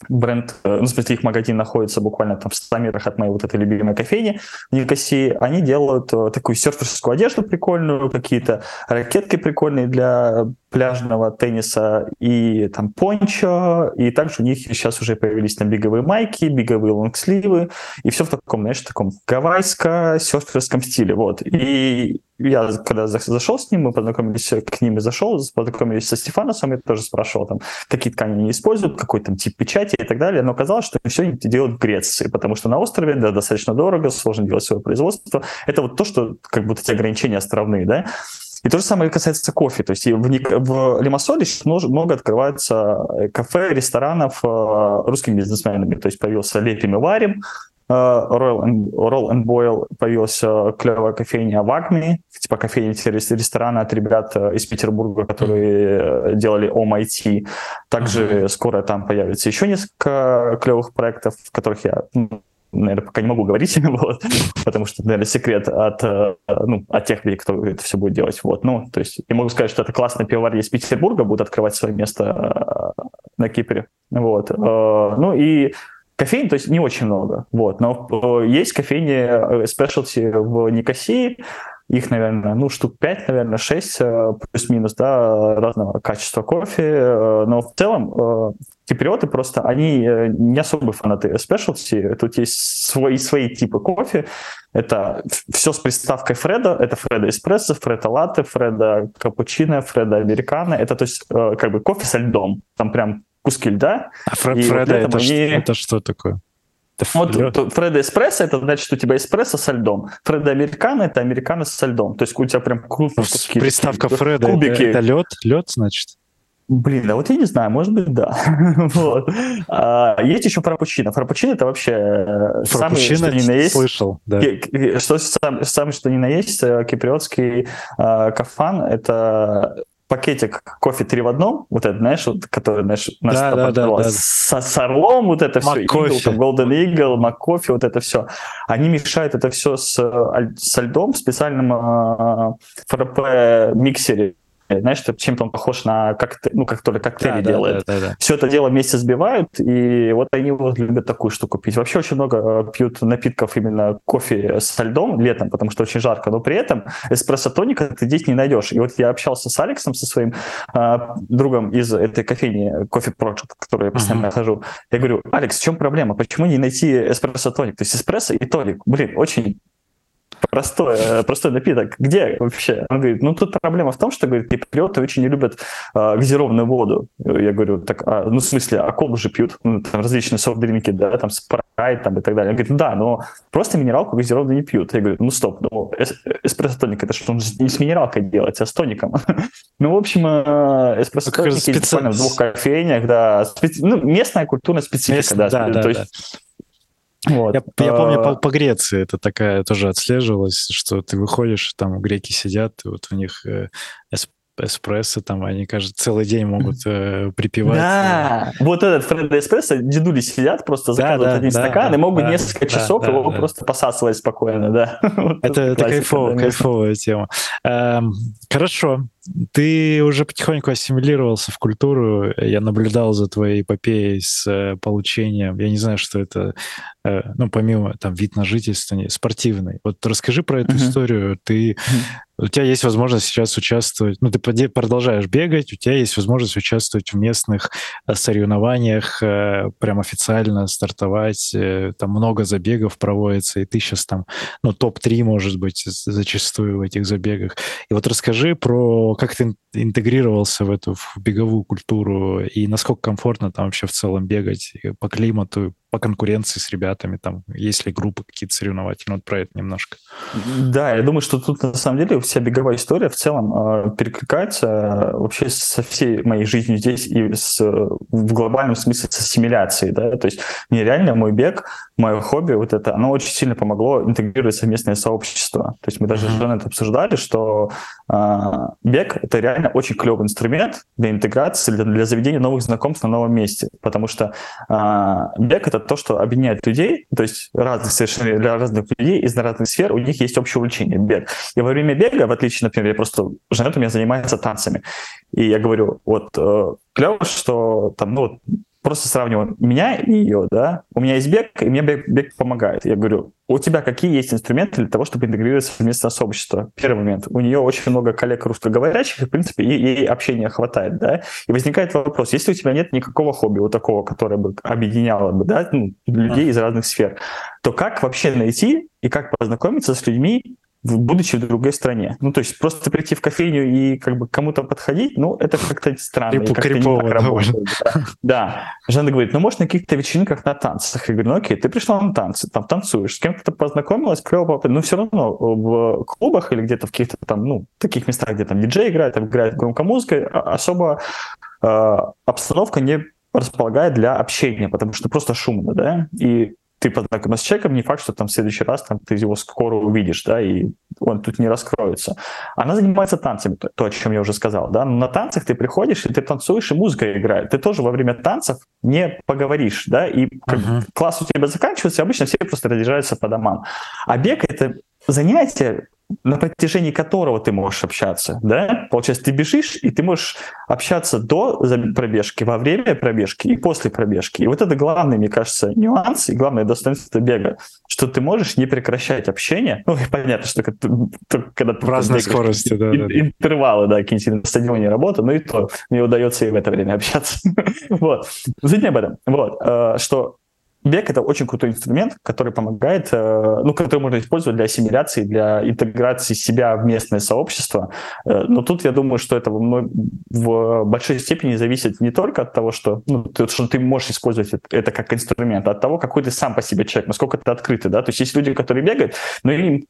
бренд, ну, в смысле, их магазин находится буквально там в 100 метрах от моей вот этой любимой кофейни в Никосии. Они делают такую серферскую одежду прикольную, какие-то ракетки прикольные для пляжного тенниса и там пончо, и также у них сейчас уже появились там беговые майки, беговые лонгсливы, и все в таком, знаешь, таком гавайско-серферском стиле, вот. И я когда зашел с ним, мы познакомились, к ним и зашел, познакомились со Стефаносом, я тоже спрашивал, там, какие ткани они используют, какой там тип печати и так далее, но оказалось, что все они делают в Греции, потому что на острове, да, достаточно дорого, сложно делать свое производство. Это вот то, что как будто эти ограничения островные, да. И то же самое касается кофе. То есть в, в Лимассоле много открывается э, кафе, ресторанов э, русскими бизнесменами. То есть появился «Лепим и варим», э, Royal and, Roll and Boil появился клевая кофейня Вагми, типа кофейня ресторана от ребят из Петербурга, которые делали OMIT. Также скоро там появится еще несколько клевых проектов, в которых я ну, наверное, пока не могу говорить, вот, потому что, наверное, секрет от, э, ну, от тех людей, кто это все будет делать. Вот, ну, то есть я могу сказать, что это классный пивовар из Петербурга будет открывать свое место э, на Кипре. Вот. Э, ну и кофейни, то есть не очень много, вот, но есть кофейни спешлти в Никосии, их, наверное, ну, штук 5, наверное, 6 плюс-минус, да, разного качества кофе, но в целом киприоты просто, они э, не особо фанаты спешлти. Тут есть свои, свои типы кофе. Это все с приставкой Фреда. Это Фреда эспрессо, Фреда латте, Фреда капучино, Фреда американо. Это то есть э, как бы кофе со льдом. Там прям куски льда. А Фред, Фреда это, они... что, это что такое? Вот Фреда эспрессо это значит, что у тебя эспрессо со льдом. Фреда американо это американо со льдом. То есть у тебя прям крупные куски. Приставка Фреда это, это лед, лед, значит? Блин, да вот я не знаю, может быть, да. вот. а, есть еще фрапучино. Фрапучино это вообще э, самый, что ни на есть. Слышал, да. Что сам, самый, что ни на есть, э, киприотский э, кафан, это пакетик кофе три в одном, вот это, знаешь, вот, который, знаешь, наш да, да, да, да. С, с орлом, вот это все, Eagle, Golden Eagle, McCoffee, вот это все. Они мешают это все с, со льдом в специальном э, фрп миксере знаешь, чем-то он похож на коктейль, ну, как только коктейли да, делает. Да, да, да, Все это дело вместе сбивают, и вот они вот любят такую штуку пить. Вообще очень много э, пьют напитков именно кофе со льдом летом, потому что очень жарко, но при этом эспрессо-тоника ты здесь не найдешь. И вот я общался с Алексом, со своим э, другом из этой кофейни, кофе Project, который я постоянно uh-huh. хожу. Я говорю, Алекс, в чем проблема? Почему не найти эспрессо-тоник? То есть эспрессо и тоник. Блин, очень простой, э, простой напиток. Где вообще? Он говорит, ну тут проблема в том, что, говорит, киприоты очень не любят э, газированную воду. Я говорю, так, а, ну в смысле, а колу же пьют, ну, там различные софт-дринки, да, там спрайт там, и так далее. Он говорит, да, но просто минералку газированную не пьют. Я говорю, ну стоп, ну эс эспрессо-тоник, это что, он не с минералкой делать, а с тоником. ну, в общем, э, эспрессо-тоник буквально в двух кофейнях, да, специ... ну, местная культурная специфика, Мест... да, да, да, то есть вот. Я, я помню по, по Греции это такая тоже отслеживалось, что ты выходишь, там греки сидят, и вот у них э, эспрессо, там они, кажется, целый день могут э, припивать. Да, э. вот этот Фредо эспрессо, дедули сидят, просто заказывают да, да, один да, стакан да, и могут да, несколько да, часов да, его да. просто посасывать спокойно, да. Это, это кайфово, кайфовая тема. Эм, хорошо, ты уже потихоньку ассимилировался в культуру. Я наблюдал за твоей эпопеей с э, получением, я не знаю, что это, э, ну, помимо там вид на жительство, спортивный. Вот расскажи про эту uh-huh. историю. Ты, uh-huh. у тебя есть возможность сейчас участвовать, ну, ты продолжаешь бегать, у тебя есть возможность участвовать в местных э, соревнованиях, прям официально стартовать, там много забегов проводится, и ты сейчас там, ну, топ-3, может быть, зачастую в этих забегах. И вот расскажи про как ты интегрировался в эту в беговую культуру и насколько комфортно там вообще в целом бегать по климату, по конкуренции с ребятами, там, есть ли группы какие-то соревновательные, вот про это немножко. Да, я думаю, что тут на самом деле вся беговая история в целом э, перекликается э, вообще со всей моей жизнью здесь и с, в глобальном смысле с ассимиляцией, да, то есть мне реально мой бег, мое хобби, вот это, оно очень сильно помогло интегрировать совместное сообщество. То есть мы даже mm-hmm. это обсуждали, что э, бег — это реально очень клевый инструмент для интеграции, для, для заведения новых знакомств на новом месте, потому что э, бег — это то, что объединяет людей, то есть разных совершенно для разных людей из разных сфер, у них есть общее увлечение, бег. И во время бега, в отличие, например, я просто, Жанет у меня занимается танцами, и я говорю, вот э, клево, что там, ну, просто сравниваю меня и ее, да, у меня есть бег, и мне бег, бег помогает. Я говорю, у тебя какие есть инструменты для того, чтобы интегрироваться в местное сообщество? Первый момент. У нее очень много коллег русскоговорящих, и, в принципе, ей, ей общения хватает, да. И возникает вопрос, если у тебя нет никакого хобби вот такого, которое бы объединяло бы, да, ну, людей из разных сфер, то как вообще найти и как познакомиться с людьми, будучи в другой стране. Ну, то есть просто прийти в кофейню и как бы кому-то подходить, ну, это как-то странно. Крипу, как крипово, работает. Да. да. Жанна говорит, ну, может, на каких-то вечеринках на танцах. Я говорю, ну, окей, ты пришла на танцы, там танцуешь, с кем-то познакомилась, клево, но все равно в клубах или где-то в каких-то там, ну, таких местах, где там диджей играет, там играет громкая музыка, а, особо э, обстановка не располагает для общения, потому что просто шумно, да, и ты познакомился с человеком, не факт, что там в следующий раз там, ты его скоро увидишь, да, и он тут не раскроется. Она занимается танцами, то, о чем я уже сказал, да, но на танцах ты приходишь, и ты танцуешь, и музыка играет. Ты тоже во время танцев не поговоришь, да, и uh-huh. класс у тебя заканчивается, и обычно все просто разъезжаются по домам. А бег — это занятие, на протяжении которого ты можешь общаться, да? Получается, ты бежишь, и ты можешь общаться до пробежки, во время пробежки и после пробежки. И вот это главный, мне кажется, нюанс и главное достоинство бега, что ты можешь не прекращать общение. Ну, понятно, что когда ты... В разной скорости, да, да. Интервалы, да, какие-нибудь на стадионе работы, ну и то мне удается и в это время общаться. вот. Суть об этом. Вот. Э, что Бег — это очень крутой инструмент, который помогает, э, ну, который можно использовать для ассимиляции, для интеграции себя в местное сообщество. Э, но тут я думаю, что это в большой степени зависит не только от того, что, ну, что ты можешь использовать это как инструмент, а от того, какой ты сам по себе человек, насколько ты открытый. Да? То есть есть люди, которые бегают, но им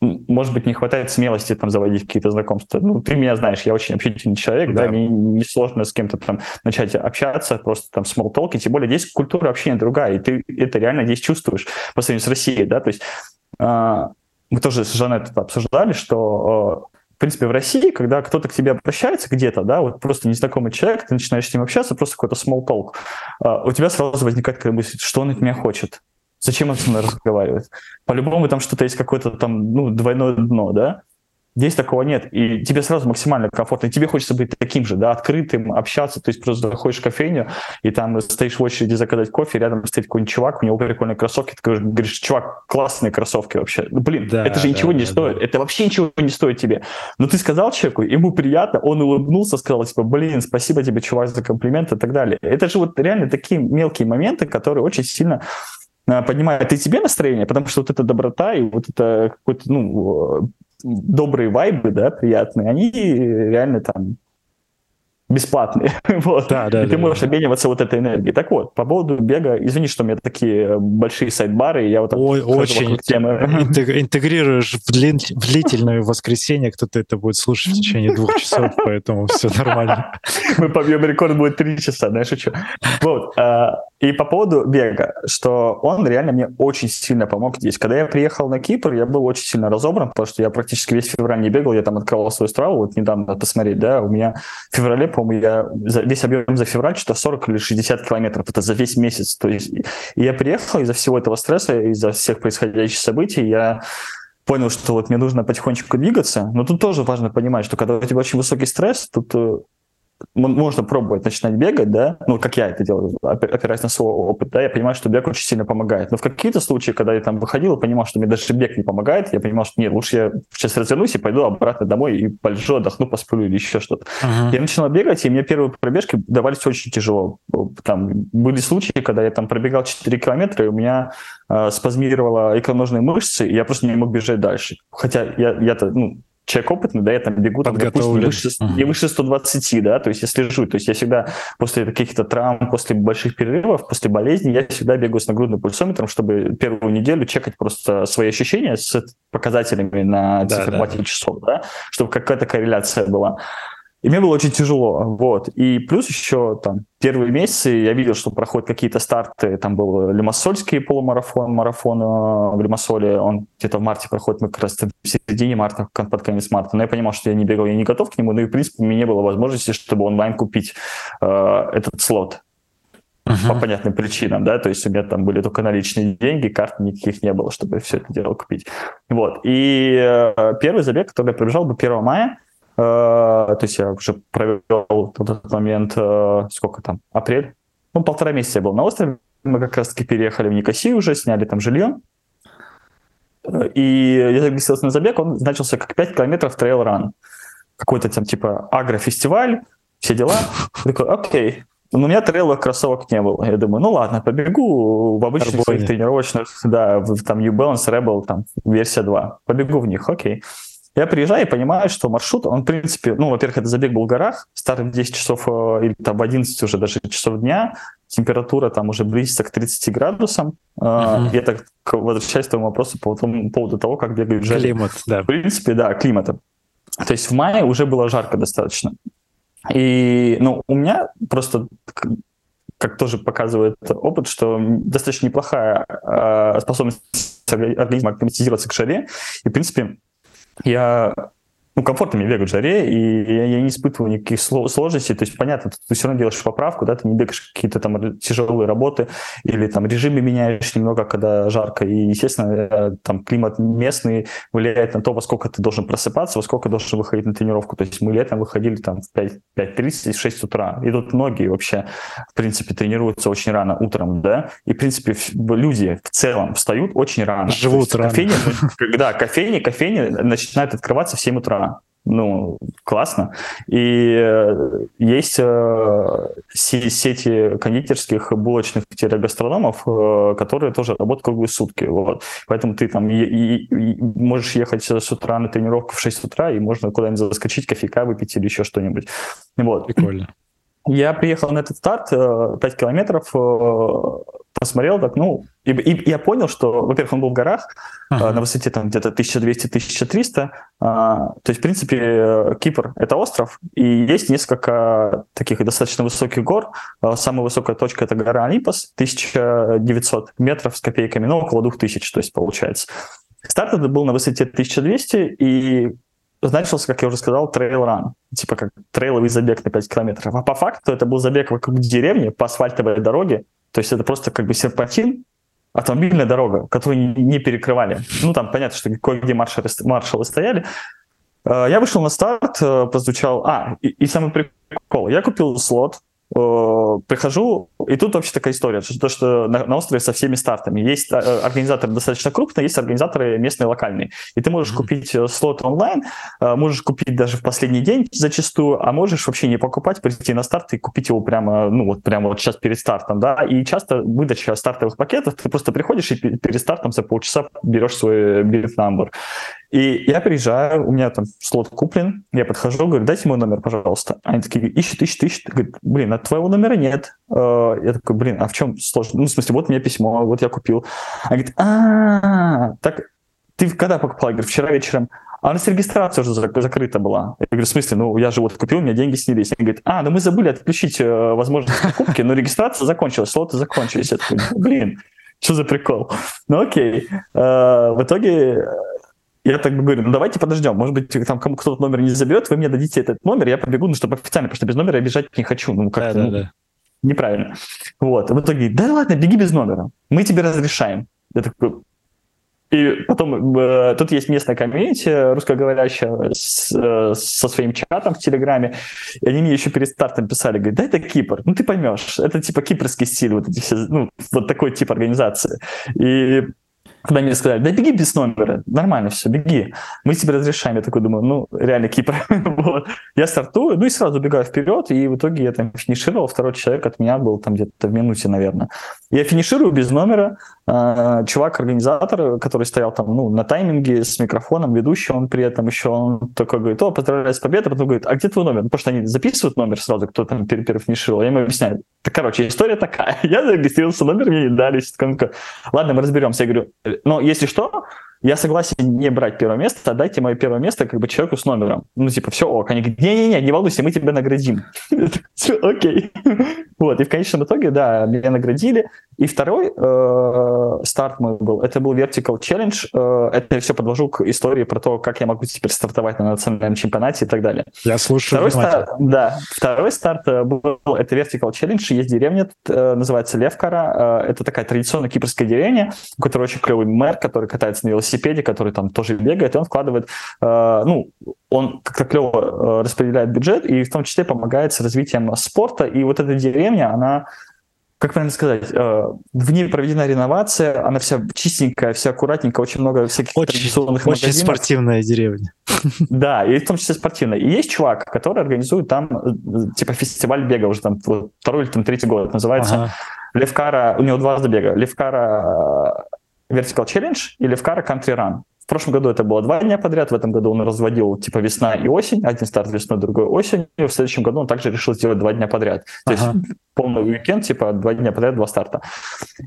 может быть, не хватает смелости там заводить какие-то знакомства. Ну, ты меня знаешь, я очень общительный человек, да, да мне несложно с кем-то там начать общаться, просто там small talk, и тем более здесь культура общения другая, и ты это реально здесь чувствуешь по сравнению с Россией, да, то есть э, мы тоже с Жанет обсуждали, что э, в принципе, в России, когда кто-то к тебе обращается где-то, да, вот просто незнакомый человек, ты начинаешь с ним общаться, просто какой-то small talk, у тебя сразу возникает такая мысль, что он от меня хочет, Зачем он со мной разговаривает? По-любому там что-то есть какое-то там, ну, двойное дно, да? Здесь такого нет, и тебе сразу максимально комфортно, и тебе хочется быть таким же, да, открытым, общаться, то есть просто заходишь в кофейню, и там стоишь в очереди заказать кофе, рядом стоит какой-нибудь чувак, у него прикольные кроссовки, ты говоришь, чувак, классные кроссовки вообще. Ну, блин, да, это же да, ничего да, не да, стоит, да. это вообще ничего не стоит тебе. Но ты сказал человеку, ему приятно, он улыбнулся, сказал, типа, блин, спасибо тебе, чувак, за комплимент и так далее. Это же вот реально такие мелкие моменты, которые очень сильно а, поднимают и тебе настроение, потому что вот эта доброта и вот это какой-то, ну, добрые вайбы, да, приятные, они реально там бесплатные. вот. Да, да, и да, ты можешь да. обмениваться вот этой энергией. Так вот, по поводу бега, извини, что у меня такие большие сайт-бары, я вот Ой, очень интегрируешь в, длин, в длительное воскресенье, кто-то это будет слушать в течение двух часов, поэтому все нормально. Мы побьем рекорд, будет три часа, знаешь, шучу. Вот, а, и по поводу бега, что он реально мне очень сильно помог здесь. Когда я приехал на Кипр, я был очень сильно разобран, потому что я практически весь февраль не бегал, я там открывал свою страву, вот недавно посмотреть, да, у меня в феврале по-моему, я за, весь объем за февраль что-то 40 или 60 километров. Это за весь месяц. То есть я приехал из-за всего этого стресса, из-за всех происходящих событий, я понял, что вот мне нужно потихонечку двигаться. Но тут тоже важно понимать, что когда у тебя очень высокий стресс, тут э, можно пробовать начинать бегать, да, ну, как я это делаю, опираясь на свой опыт, да, я понимаю, что бег очень сильно помогает. Но в какие-то случаи, когда я там выходил и понимал, что мне даже бег не помогает, я понимал, что нет, лучше я сейчас развернусь и пойду обратно домой и полежу, отдохну, посплю или еще что-то. Uh-huh. Я начинал бегать, и мне первые пробежки давались очень тяжело. Там были случаи, когда я там пробегал 4 километра, и у меня э, спазмировала икроножные мышцы, и я просто не мог бежать дальше. Хотя я, я-то, ну, человек опытный, да, я там бегу, там, допустим, не выше, не выше 120, да, то есть я слежу, то есть я всегда после каких-то травм, после больших перерывов, после болезни, я всегда бегаю с нагрудным пульсометром, чтобы первую неделю чекать просто свои ощущения с показателями на циферблате да, да. часов, да, чтобы какая-то корреляция была. И мне было очень тяжело, вот. И плюс еще там первые месяцы я видел, что проходят какие-то старты, там был Лимассольский полумарафон, марафон э, в Лимассоле, он где-то в марте проходит, мы как раз в середине марта, под конец марта, но я понимал, что я не бегал, я не готов к нему, ну и, в принципе, у меня не было возможности, чтобы онлайн купить э, этот слот. Uh-huh. По понятным причинам, да, то есть у меня там были только наличные деньги, карт никаких не было, чтобы все это дело купить. Вот, и э, первый забег, который я пробежал, был 1 мая, то есть я уже провел в этот момент, э, сколько там, апрель? Ну, полтора месяца я был на острове. Мы как раз-таки переехали в Никосию уже, сняли там жилье. И я зарегистрировался на забег, он значился как 5 километров трейл-ран. Какой-то там типа агрофестиваль, все дела. Я такой, окей, но у меня трейловых кроссовок не было. Я думаю, ну ладно, побегу в обычных Арбоне. своих тренировочных, да, в, там New Balance Rebel, там, версия 2. Побегу в них, окей. Я приезжаю и понимаю, что маршрут, он, в принципе, ну, во-первых, это забег был в горах, старт в 10 часов э, или там в 11 уже даже часов дня, температура там уже близится к 30 градусам. Uh-huh. Я так возвращаюсь к твоему вопросу по поводу того, как бегают жаре. Климат, да. В принципе, да, климата. То есть в мае уже было жарко достаточно. И, ну, у меня просто как тоже показывает опыт, что достаточно неплохая э, способность организма акклиматизироваться к жаре. И, в принципе, я ну, комфортно мне бегать в жаре, и я, я не испытываю никаких сложностей. То есть, понятно, ты, ты все равно делаешь поправку, да, ты не бегаешь какие-то там тяжелые работы, или там режимы меняешь немного, когда жарко. И, естественно, э, там климат местный влияет на то, во сколько ты должен просыпаться, во сколько должен выходить на тренировку. То есть мы летом выходили там в 5.30 в 6 утра. И тут многие вообще, в принципе, тренируются очень рано утром, да. И, в принципе, люди в целом встают очень рано. Живут рано. Кофейни, да, кофейни, кофейни начинают открываться в 7 утра ну, классно. И э, есть э, сети кондитерских, булочных гастрономов, э, которые тоже работают круглые сутки. Вот. Поэтому ты там и, и, и можешь ехать с утра на тренировку в 6 утра, и можно куда-нибудь заскочить, кофейка выпить или еще что-нибудь. Вот. Прикольно. Я приехал на этот старт, 5 километров, посмотрел так, ну, и, и я понял, что, во-первых, он был в горах, uh-huh. на высоте там где-то 1200-1300, а, то есть, в принципе, э, Кипр — это остров, и есть несколько таких достаточно высоких гор. Самая высокая точка — это гора Олимпос, 1900 метров с копейками, ну, около 2000, то есть, получается. Старт это был на высоте 1200, и значился, как я уже сказал, трейл-ран, типа как трейловый забег на 5 километров. А по факту это был забег вокруг деревни по асфальтовой дороге, то есть это просто как бы серпантин, автомобильная дорога, которую не, перекрывали. Ну, там понятно, что кое-где маршалы, маршалы стояли. Я вышел на старт, прозвучал... А, и, и самый прикол. Я купил слот, Э, прихожу, и тут вообще такая история, что, то, что на, на острове со всеми стартами. Есть э, организаторы достаточно крупные, есть организаторы местные, локальные. И ты можешь купить э, слот онлайн, можешь купить даже в последний день зачастую, а можешь вообще не покупать, прийти на старт и купить его прямо, ну вот прямо вот сейчас перед стартом, да. И часто выдача стартовых пакетов, ты просто приходишь и перед стартом за полчаса берешь свой билет number. И я приезжаю, у меня там слот куплен, я подхожу, говорю, дайте мой номер, пожалуйста. Они такие, ищут, ищут, ищут. Говорят, блин, а твоего номера нет. Э, я такой, блин, а в чем сложность? Ну, в смысле, вот меня письмо, вот я купил. Они говорят, а, так ты когда покупал? Я говорю, вчера вечером. А у нас регистрация уже закрыта была. Я говорю, в смысле, ну, я же вот купил, у меня деньги снялись. Они говорят, а, ну мы забыли отключить э, возможность покупки, но регистрация закончилась, слоты закончились. Я такой, блин, что за прикол? Ну, окей. Э, в итоге я так бы говорю, ну давайте подождем, может быть, там кому кто-то номер не заберет, вы мне дадите этот номер, я побегу, ну, чтобы официально, потому что без номера я бежать не хочу, ну, как-то да, ну, да, да. неправильно. Вот, в итоге, да ладно, беги без номера, мы тебе разрешаем. Я такой, и потом э, тут есть местная комьюнити русскоговорящая с, э, со своим чатом в Телеграме. И они мне еще перед стартом писали, говорят, да это Кипр, ну ты поймешь, это типа кипрский стиль, вот эти все, ну, вот такой тип организации. И когда мне сказали, да беги без номера, нормально все, беги, мы тебе разрешаем. Я такой думаю, ну, реально Кипр. вот. Я стартую, ну и сразу бегаю вперед, и в итоге я там финишировал, второй человек от меня был там где-то в минуте, наверное. Я финиширую без номера, чувак-организатор, который стоял там ну, на тайминге с микрофоном, ведущий, он при этом еще он такой говорит, о, поздравляю с победой, потом говорит, а где твой номер? Ну, потому что они записывают номер сразу, кто там перефинишировал. Я ему объясняю, так, короче, история такая. Я зарегистрировался, номер мне не дали. Ладно, мы разберемся. Я говорю, но если что, я согласен не брать первое место, отдайте мое первое место как бы человеку с номером. Ну, типа, все ок. Они говорят, не-не-не, не волнуйся, мы тебя наградим. Все, окей. Вот, и в конечном итоге, да, меня наградили. И второй э, старт мой был, это был Vertical Challenge. Э, это я все подвожу к истории про то, как я могу теперь стартовать на национальном чемпионате и так далее. Я слушаю второй старт, Да, второй старт э, был, это Vertical Challenge. Есть деревня, называется Левкара. Это такая традиционная кипрская деревня, у которой очень клевый мэр, который катается на велосипеде, который там тоже бегает, и он вкладывает, э, ну, он как-то клево э, распределяет бюджет и в том числе помогает с развитием спорта. И вот эта деревня, она как правильно сказать, э, в ней проведена реновация, она вся чистенькая, вся аккуратненькая, очень много всяких очень, традиционных очень магазинов. спортивная деревня. Да, и в том числе спортивная. И есть чувак, который организует там э, типа фестиваль бега уже там второй или там третий год, называется ага. Левкара, у него два забега, Левкара Vertical Challenge и Левкара Country Run. В прошлом году это было два дня подряд, в этом году он разводил типа весна и осень, один старт весной, другой осенью. В следующем году он также решил сделать два дня подряд. То ага. есть полный уикенд, типа два дня подряд, два старта.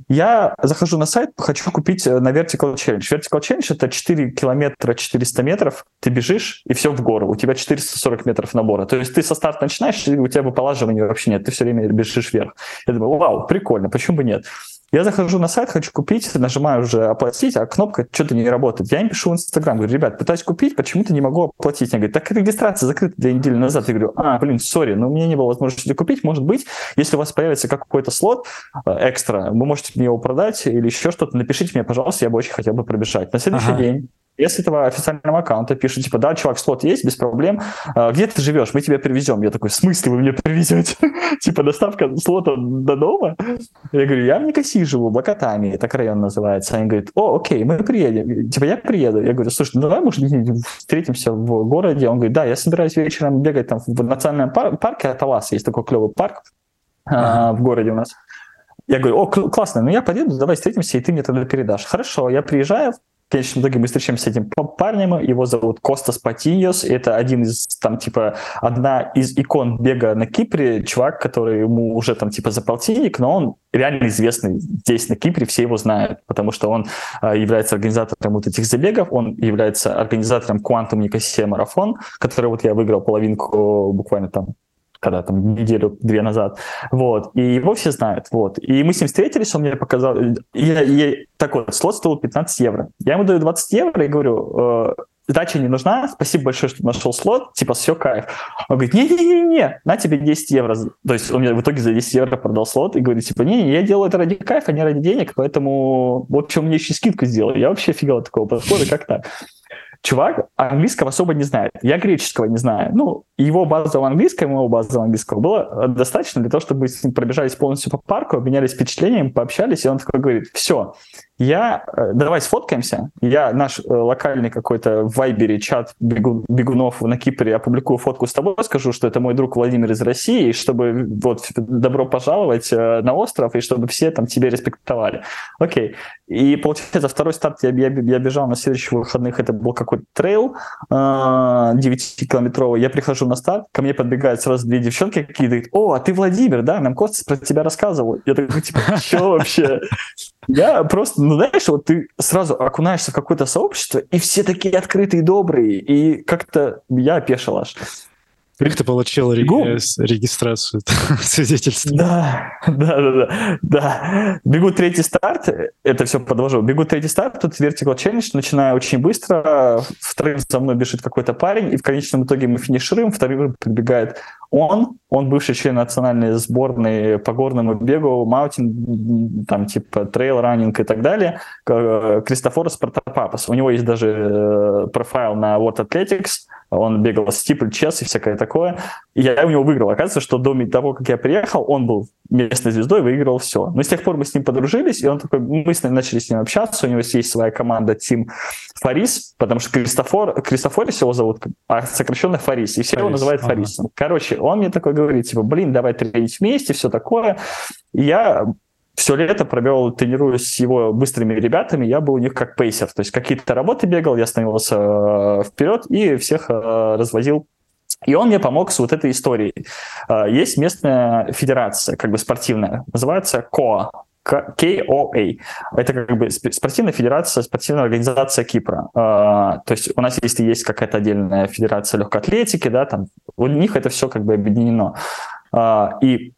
Я захожу на сайт, хочу купить э, на Vertical Challenge. Vertical Challenge — это 4 километра 400 метров, ты бежишь, и все в гору. У тебя 440 метров набора. То есть ты со старта начинаешь, и у тебя бы полаживания вообще нет, ты все время бежишь вверх. Я думаю, вау, прикольно, почему бы нет? Я захожу на сайт, хочу купить, нажимаю уже оплатить, а кнопка что-то не работает. Я им пишу в Инстаграм, говорю, ребят, пытаюсь купить, почему-то не могу оплатить. Они говорят, так регистрация закрыта две недели назад. Я говорю, а, блин, сори, но у меня не было возможности купить. Может быть, если у вас появится какой-то слот э, экстра, вы можете мне его продать или еще что-то, напишите мне, пожалуйста, я бы очень хотел бы пробежать. На следующий ага. день с этого официального аккаунта пишу, типа, да, чувак, слот есть, без проблем. А, где ты живешь? Мы тебя привезем. Я такой, в смысле вы мне привезете? типа, доставка слота до дома? Я говорю, я в Никосии живу, Блокотами, так район называется. Они говорят, о, окей, мы приедем. Типа, я приеду. Я говорю, слушай, ну давай, может, встретимся в городе. Он говорит, да, я собираюсь вечером бегать там в национальном пар- парке Аталас, есть такой клевый парк а, в городе у нас. Я говорю, о, классно, ну я поеду, давай встретимся, и ты мне тогда передашь. Хорошо, я приезжаю, в конечном итоге мы встречаемся с этим парнем, его зовут Костас Патиньос, это один из, там, типа, одна из икон бега на Кипре, чувак, который ему уже, там, типа, за полтинник, но он реально известный здесь, на Кипре, все его знают, потому что он э, является организатором вот этих забегов, он является организатором Quantum Nicosia марафон, который вот я выиграл половинку буквально там когда там неделю-две назад, вот, и его все знают, вот, и мы с ним встретились, он мне показал, я, я, так вот, слот стоил 15 евро, я ему даю 20 евро и говорю, э, сдача не нужна, спасибо большое, что нашел слот, типа, все, кайф. Он говорит, не-не-не-не, на тебе 10 евро. То есть он мне в итоге за 10 евро продал слот и говорит, типа, не, не я делаю это ради кайфа, а не ради денег, поэтому вот что мне еще скидку сделал. Я вообще офигел от такого подхода, как так? Чувак английского особо не знает. Я греческого не знаю. Ну, его базового английского, моего базового английского было достаточно для того, чтобы с ним пробежались полностью по парку, обменялись впечатлениями, пообщались, и он такой говорит, все, я, э, давай сфоткаемся, я наш э, локальный какой-то в Вайбере чат бегу, бегунов на Кипре опубликую фотку с тобой, скажу, что это мой друг Владимир из России, чтобы вот добро пожаловать э, на остров, и чтобы все там тебя респектовали. Окей. И получается, второй старт я, я, я бежал на следующих выходных, это был какой-то трейл 9-километровый, я прихожу на старт, ко мне подбегают сразу две девчонки какие-то, о, а ты Владимир, да, нам Костя про тебя рассказывал. Я такой, типа, что вообще? Я просто, ну знаешь, вот ты сразу окунаешься в какое-то сообщество, и все такие открытые, добрые, и как-то я опешил аж. Как ты получил Бегу. регистрацию, свидетельство? Да, да, да, да, да. Бегу третий старт, это все подвожу. Бегу третий старт, тут Vertical Challenge, начинаю очень быстро. Вторым за мной бежит какой-то парень, и в конечном итоге мы финишируем. Вторым подбегает он, он бывший член национальной сборной по горному бегу, маунтин, там типа трейл раннинг и так далее, Кристофорос Протопапас. У него есть даже э, профайл на World Athletics, он бегал стипль, чес и всякое такое. И я у него выиграл. Оказывается, что до того, как я приехал, он был местной звездой, выиграл все. Но с тех пор мы с ним подружились, и он такой, мы с ним начали с ним общаться, у него есть своя команда Тим Фарис, потому что Кристофор, Кристофорис его зовут, а сокращенно Фарис, и все Фарис, его называют ага. Фарисом. Короче, он мне такой говорит, типа, блин, давай тренить вместе, все такое. И я все лето провел, тренируясь с его быстрыми ребятами, я был у них как пейсер. То есть какие-то работы бегал, я становился э, вперед и всех э, развозил и он мне помог с вот этой историей. Э, есть местная федерация, как бы спортивная, называется КОА. KOA. Это как бы спортивная федерация, спортивная организация Кипра. То есть у нас если есть какая-то отдельная федерация легкой атлетики, да, там у них это все как бы объединено. И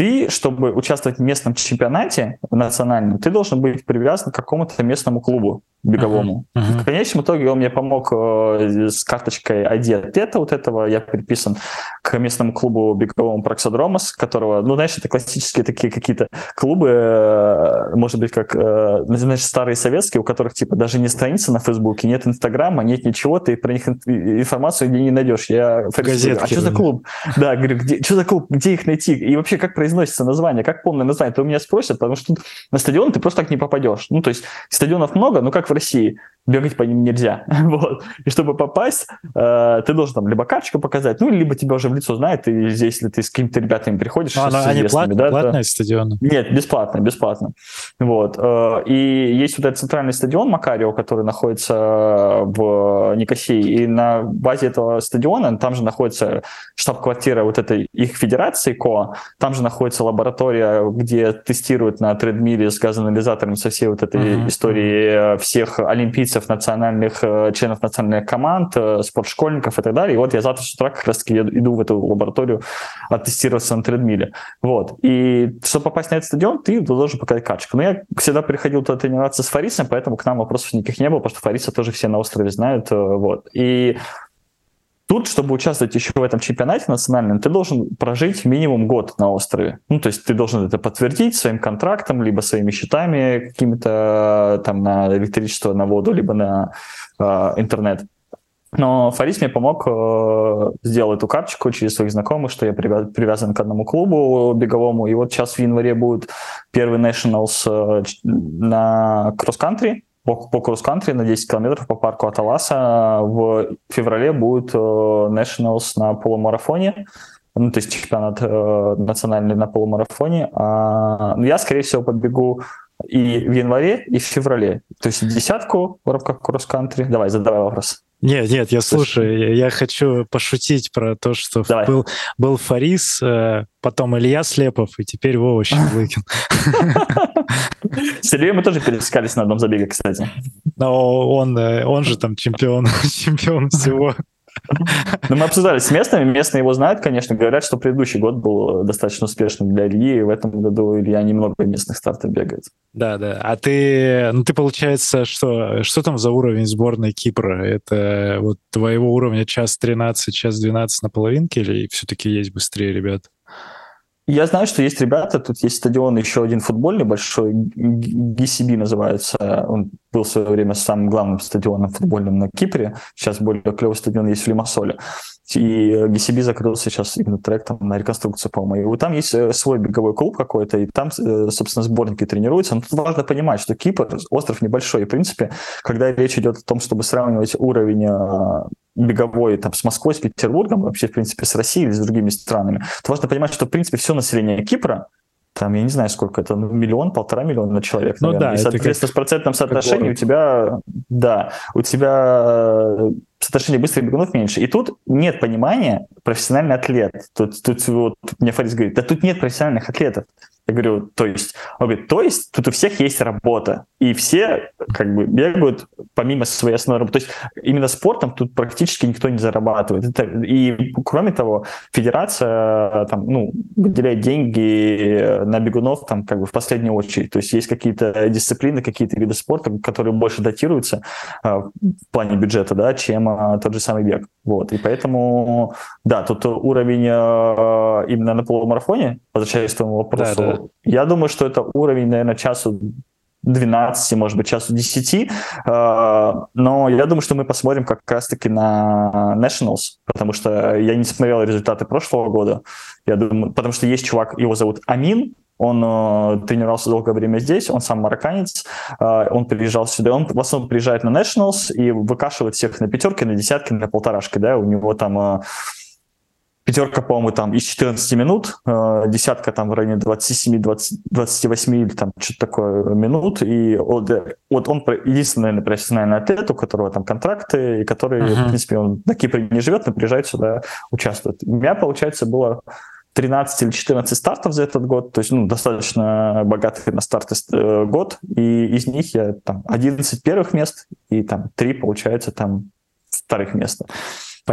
ты, чтобы участвовать в местном чемпионате национальном, ты должен быть привязан к какому-то местному клубу беговому. Uh-huh. Uh-huh. В конечном итоге он мне помог э, с карточкой ID атлета вот этого, я приписан к местному клубу беговому Проксодромос, которого, ну, знаешь, это классические такие какие-то клубы, э, может быть, как, э, знаешь, старые советские, у которых, типа, даже не страница на Фейсбуке, нет Инстаграма, нет ничего, ты про них информацию где не найдешь. Я Газетки, а что за клуб? Да, говорю, где, что за клуб, где их найти? И вообще, как произносится название, как полное название? То у меня спросят, потому что на стадион ты просто так не попадешь. Ну, то есть стадионов много, но как в России бегать по ним нельзя. вот. И чтобы попасть, э, ты должен там либо карточку показать, ну, либо тебя уже в лицо знает, и здесь, если ты с какими-то ребятами приходишь, а, с они плат, да, платные то... стадионы? Нет, бесплатно, бесплатно. Вот. Э, и есть вот этот центральный стадион Макарио, который находится в Никосии, и на базе этого стадиона там же находится штаб-квартира вот этой их федерации КО, там же находится лаборатория, где тестируют на тредмиле с газоанализатором со всей вот этой uh-huh. истории всех олимпийцев, национальных, э, членов национальных команд, э, спортшкольников и так далее. И вот я завтра с утра как раз-таки иду в эту лабораторию оттестироваться на тредмиле. Вот. И чтобы попасть на этот стадион, ты должен показать карточку. Но я всегда приходил туда тренироваться с Фарисом, поэтому к нам вопросов никаких не было, потому что Фариса тоже все на острове знают. Э, вот. И Тут, чтобы участвовать еще в этом чемпионате национальном, ты должен прожить минимум год на острове. Ну, то есть ты должен это подтвердить своим контрактом, либо своими счетами какими-то там на электричество, на воду, либо на э, интернет. Но Фарис мне помог э, сделать эту карточку через своих знакомых, что я привязан к одному клубу беговому. И вот сейчас в январе будет первый Nationals э, на кросс-кантри по, по кросс-кантри на 10 километров по парку Аталаса. В феврале будет э, Nationals на полумарафоне, ну, то есть чемпионат э, национальный на полумарафоне. А, ну, я, скорее всего, побегу и в январе, и в феврале. То есть десятку в рамках кросс-кантри. Давай, задавай вопрос. Нет, нет, я слушаю, я хочу пошутить про то, что был, был Фарис, э, потом Илья Слепов, и теперь Вова Щеглыкин. С Ильей мы тоже пересекались на одном забеге, кстати. Но он, э, он же там чемпион, чемпион всего. Ну, мы обсуждали с местными, местные его знают, конечно, говорят, что предыдущий год был достаточно успешным для Ильи, и в этом году Илья немного местных стартов бегает. Да, да. А ты, ну ты, получается, что, что там за уровень сборной Кипра? Это вот твоего уровня час 13, час 12 на половинке или все-таки есть быстрее ребят? Я знаю, что есть ребята, тут есть стадион еще один футбольный большой, GCB называется. Он был в свое время самым главным стадионом футбольным на Кипре. Сейчас более клевый стадион есть в Лимассоле. И GCB закрылся сейчас именно трек там, на реконструкцию, по-моему. И там есть э, свой беговой клуб какой-то, и там, э, собственно, сборники тренируются. Но тут важно понимать, что Кипр, остров небольшой. И, в принципе, когда речь идет о том, чтобы сравнивать уровень э, беговой там, с Москвой, с Петербургом, вообще, в принципе, с Россией или с другими странами, то важно понимать, что, в принципе, все население Кипра там, я не знаю, сколько это, ну, миллион, полтора миллиона человек, ну, наверное. Да, и, соответственно, как, с процентным соотношением у тебя, да, у тебя соотношение быстрых бегунов меньше. И тут нет понимания профессиональный атлет. Тут, тут вот мне Фарис говорит, да тут нет профессиональных атлетов. Я говорю, то есть? Он говорит, то есть тут у всех есть работа, и все как бы бегают помимо своей основной работы. То есть именно спортом тут практически никто не зарабатывает. Это, и кроме того, федерация там, ну, выделяет деньги на бегунов там как бы в последнюю очередь. То есть есть какие-то дисциплины, какие-то виды спорта, которые больше датируются э, в плане бюджета, да, чем э, тот же самый бег. Вот. И поэтому, да, тут уровень э, именно на полумарафоне, возвращаясь к твоему вопросу, да, да я думаю, что это уровень, наверное, часу 12, может быть, часу 10. А, но я думаю, что мы посмотрим как раз-таки на Nationals, потому что я не смотрел результаты прошлого года. Я думаю, потому что есть чувак, его зовут Амин, он э, тренировался долгое время здесь, он сам марокканец, э, он приезжал сюда, он в основном приезжает на Nationals и выкашивает всех на пятерки, на десятки, на полторашки, да, у него там э, Пятерка, по-моему, там из 14 минут, э, десятка там в районе 27-28 или там что-то такое минут. И вот, вот он единственный, наверное, профессиональный атлет, у которого там контракты, и который, uh-huh. в принципе, он на Кипре не живет, но приезжает сюда, участвует. У меня, получается, было 13 или 14 стартов за этот год, то есть ну, достаточно богатый на старты э, год, и из них я там 11 первых мест и там 3, получается, там вторых места.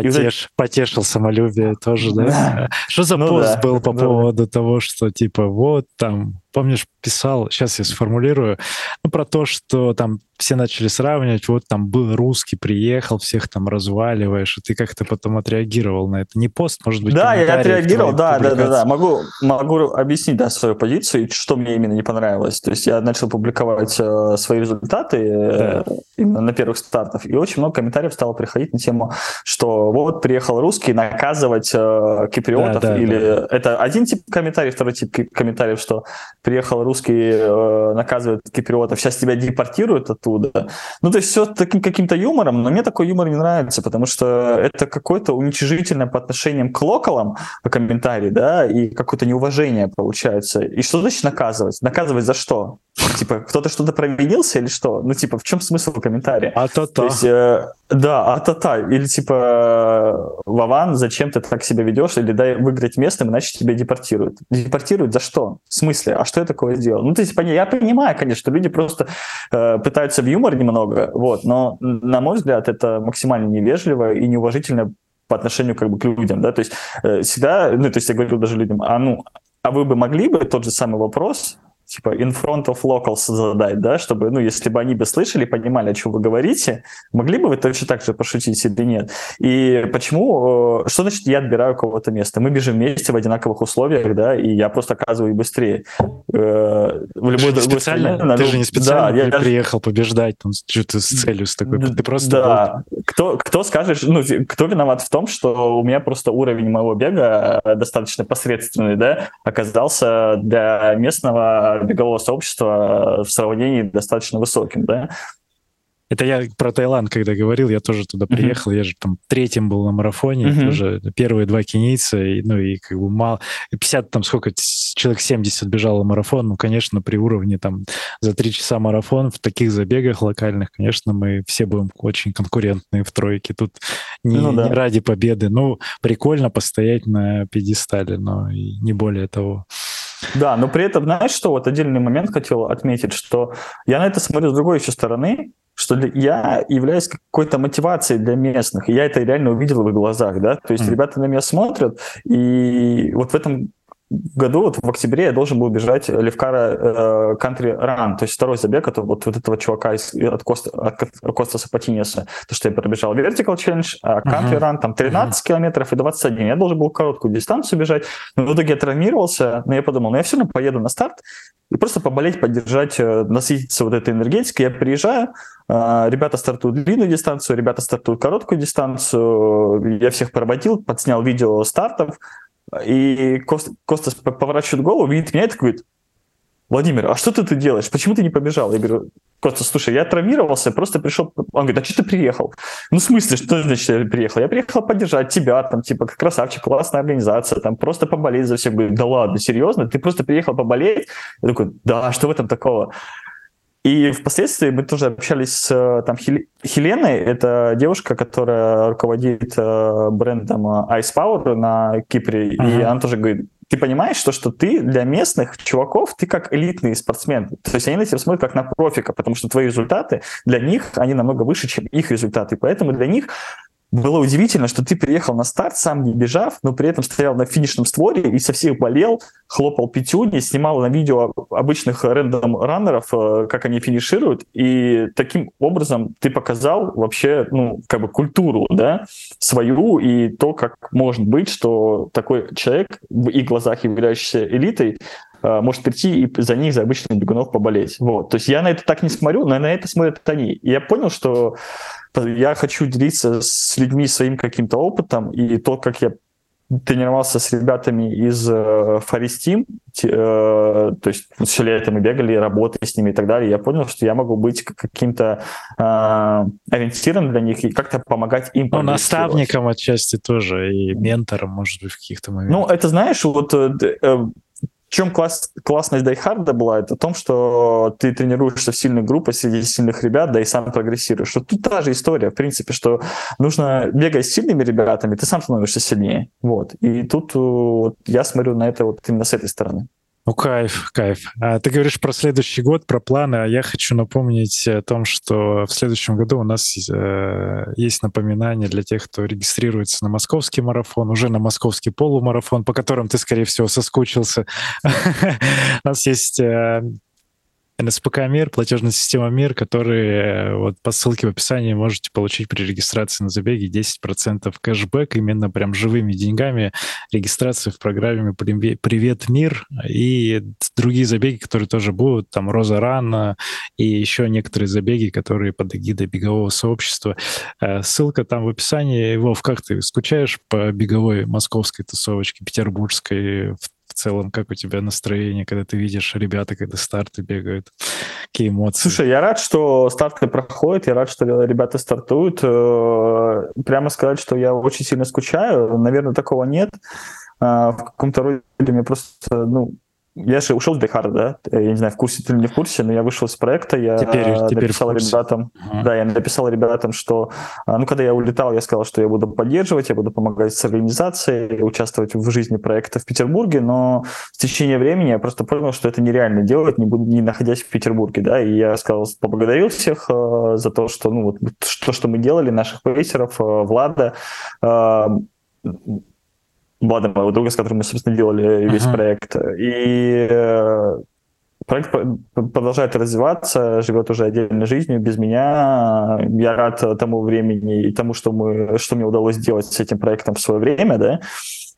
Потеш, потешил самолюбие тоже, да? Что за ну, пост да, был по ну, поводу да. того, что типа вот там помнишь, писал, сейчас я сформулирую, ну, про то, что там все начали сравнивать, вот там был русский, приехал, всех там разваливаешь, и ты как-то потом отреагировал на это. Не пост, может быть, Да, я отреагировал, да, да, да, да. Могу, могу объяснить, да, свою позицию, что мне именно не понравилось. То есть я начал публиковать э, свои результаты э, да. именно на первых стартах, и очень много комментариев стало приходить на тему, что вот приехал русский наказывать э, киприотов, да, да, или да. это один тип комментариев, второй тип комментариев, что приехал русский, э, наказывает киприотов, сейчас тебя депортируют оттуда. Ну, то есть все таким каким-то юмором, но мне такой юмор не нравится, потому что это какое-то уничижительное по отношениям к локалам комментарий, да, и какое-то неуважение получается. И что значит наказывать? Наказывать за что? Типа, кто-то что-то провинился или что? Ну, типа, в чем смысл комментария? А-то-то. То есть, э, да, а-то-то. Или типа, Вован, зачем ты так себя ведешь? Или дай выиграть местным, иначе тебя депортируют. Депортируют за что? В смысле? А что я такое сделал? Ну, то есть, я понимаю, конечно, что люди просто э, пытаются в юмор немного, вот, но, на мой взгляд, это максимально невежливо и неуважительно по отношению как бы к людям, да, то есть э, всегда, ну, то есть я говорю даже людям, а ну, а вы бы могли бы тот же самый вопрос типа in front of locals задать, да, чтобы, ну, если бы они бы слышали, понимали, о чем вы говорите, могли бы вы точно так же пошутить или нет? И почему, э, что значит я отбираю кого-то место? Мы бежим вместе в одинаковых условиях, да, и я просто оказываю быстрее. Э, в любой ты, специально, стране, ты же не специально да, я приехал побеждать там, что-то с целью с такой, ты просто... Да, кто, кто скажет, ну, кто виноват в том, что у меня просто уровень моего бега э, достаточно посредственный, да, оказался для местного бегового сообщества в сравнении достаточно высоким, да. Это я про Таиланд, когда говорил, я тоже туда приехал, uh-huh. я же там третьим был на марафоне, uh-huh. тоже первые два кенийца, и, ну и как бы мало, 50 там сколько, человек 70 бежал марафон, ну, конечно, при уровне там за три часа марафон в таких забегах локальных, конечно, мы все будем очень конкурентные в тройке, тут не, ну, да. не ради победы, ну, прикольно постоять на пьедестале, но и не более того. Да, но при этом, знаешь, что вот отдельный момент хотел отметить, что я на это смотрю с другой еще стороны, что я являюсь какой-то мотивацией для местных, и я это реально увидел в их глазах, да, то есть mm. ребята на меня смотрят, и вот в этом году, вот в октябре, я должен был бежать Левкара э, Country Run, то есть второй забег от вот, вот этого чувака из, от, Коста, от Костаса Патинеса, то, что я пробежал Vertical Challenge, а Country uh-huh. Run там 13 uh-huh. километров и 21. Я должен был короткую дистанцию бежать, но в итоге я травмировался, но я подумал, ну я все равно поеду на старт, и просто поболеть, поддержать, э, насытиться вот этой энергетикой. Я приезжаю, э, ребята стартуют длинную дистанцию, ребята стартуют короткую дистанцию, я всех проводил, подснял видео стартов, и Кост, Костас поворачивает голову, видит меня и такой говорит, Владимир, а что ты тут делаешь? Почему ты не побежал? Я говорю, Костя, слушай, я травмировался, просто пришел... Он говорит, а что ты приехал? Ну, в смысле, что значит я приехал? Я приехал поддержать тебя, там, типа, красавчик, классная организация, там, просто поболеть за всех. Говорю, да ладно, серьезно? Ты просто приехал поболеть? Я такой, да, что в этом такого? И впоследствии мы тоже общались с там, Хеленой, это девушка, которая руководит э, брендом э, Ice Power на Кипре, uh-huh. и она тоже говорит, ты понимаешь, что, что ты для местных чуваков, ты как элитный спортсмен. То есть они на тебя смотрят как на профика, потому что твои результаты для них, они намного выше, чем их результаты. Поэтому для них было удивительно, что ты приехал на старт, сам не бежав, но при этом стоял на финишном створе и со всех болел, хлопал пятюни, снимал на видео обычных рэндом-раннеров, э, как они финишируют, и таким образом ты показал вообще, ну, как бы культуру, да, свою и то, как может быть, что такой человек в их глазах являющийся элитой, э, может прийти и за них, за обычных бегунов поболеть. Вот. То есть я на это так не смотрю, но на это смотрят они. И я понял, что я хочу делиться с людьми своим каким-то опытом, и то, как я тренировался с ребятами из э, э, то есть все лето мы бегали, работали с ними и так далее, я понял, что я могу быть каким-то э, ориентиром для них и как-то помогать им. Ну, наставником отчасти тоже и ментором, может быть, в каких-то моментах. Ну, это знаешь, вот э, э в чем класс, классность Дайхарда была? Это в том, что ты тренируешься в сильной группе среди сильных ребят, да и сам прогрессируешь. Что тут та же история, в принципе, что нужно бегать с сильными ребятами, ты сам становишься сильнее. Вот. И тут вот, я смотрю на это вот именно с этой стороны. Ну, кайф, кайф. А ты говоришь про следующий год, про планы, а я хочу напомнить о том, что в следующем году у нас э, есть напоминание для тех, кто регистрируется на московский марафон, уже на московский полумарафон, по которым ты, скорее всего, соскучился. У нас есть э, НСПК Мир, платежная система Мир, которые э, вот по ссылке в описании можете получить при регистрации на забеге 10% кэшбэк, именно прям живыми деньгами, регистрации в программе «Привет, Мир» и другие забеги, которые тоже будут, там «Роза Рана» и еще некоторые забеги, которые под эгидой бегового сообщества. Э, ссылка там в описании. Вов, как ты скучаешь по беговой московской тусовочке, петербургской, в целом, как у тебя настроение, когда ты видишь ребята, когда старты бегают? Какие эмоции? Слушай, я рад, что старты проходят, я рад, что ребята стартуют. Э, прямо сказать, что я очень сильно скучаю, наверное, такого нет. А, в каком-то роде мне просто, ну, я же ушел с Дехара, да? Я не знаю, в курсе ты или не в курсе, но я вышел с проекта, я теперь, теперь написал ребятам, uh-huh. да, я написал ребятам, что, а, ну, когда я улетал, я сказал, что я буду поддерживать, я буду помогать с организацией, участвовать в жизни проекта в Петербурге, но в течение времени я просто понял, что это нереально делать, не, буду, не находясь в Петербурге, да, и я сказал, поблагодарил всех э, за то, что, ну, вот, то, что мы делали, наших пейсеров, э, Влада, э, Влада, моего друга, с которым мы, собственно, делали весь uh-huh. проект. И э, проект продолжает развиваться, живет уже отдельной жизнью без меня. Я рад тому времени и тому, что, мы, что мне удалось сделать с этим проектом в свое время, да.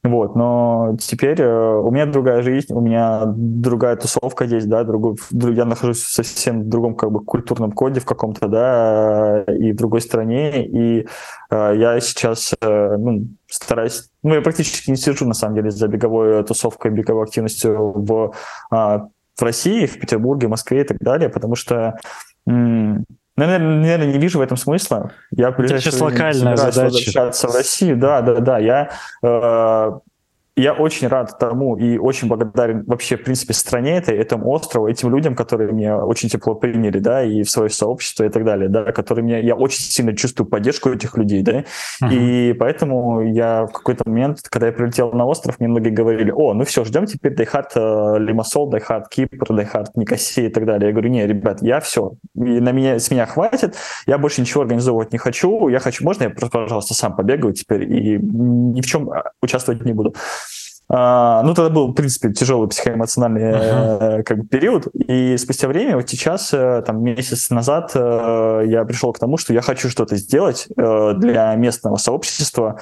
Вот, но теперь э, у меня другая жизнь, у меня другая тусовка здесь, да, другой, я нахожусь в совсем другом как бы культурном коде в каком-то, да, и в другой стране, и э, я сейчас, ну, стараюсь, ну, я практически не сижу, на самом деле, за беговой тусовкой, беговой активностью в, э, в России, в Петербурге, Москве и так далее, потому что Наверное, наверное, не вижу в этом смысла. Я в сейчас локальная задача. возвращаться в Россию. Да, да, да. Я э, я очень рад тому и очень благодарен вообще, в принципе, стране этой, этому острову, этим людям, которые меня очень тепло приняли, да, и в свое сообщество и так далее, да, которые меня, я очень сильно чувствую поддержку этих людей, да, uh-huh. и поэтому я в какой-то момент, когда я прилетел на остров, мне многие говорили, о, ну все, ждем теперь Die Hard э, Лимассол, Die Hard Кипр, Die Hard Никосия и так далее. Я говорю, не, ребят, я все, и на меня, с меня хватит, я больше ничего организовывать не хочу, я хочу, можно я, пожалуйста, сам побегаю теперь и ни в чем а, участвовать не буду. А, ну, тогда был, в принципе, тяжелый психоэмоциональный uh-huh. как бы, период. И спустя время, вот сейчас, э, там, месяц назад, э, я пришел к тому, что я хочу что-то сделать для местного сообщества,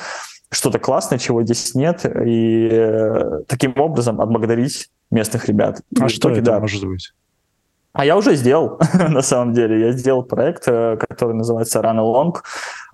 что-то классное, чего здесь нет, и таким образом отблагодарить местных ребят. А и что итоге, это да, может быть? А я уже сделал, на самом деле. Я сделал проект, который называется Run Along.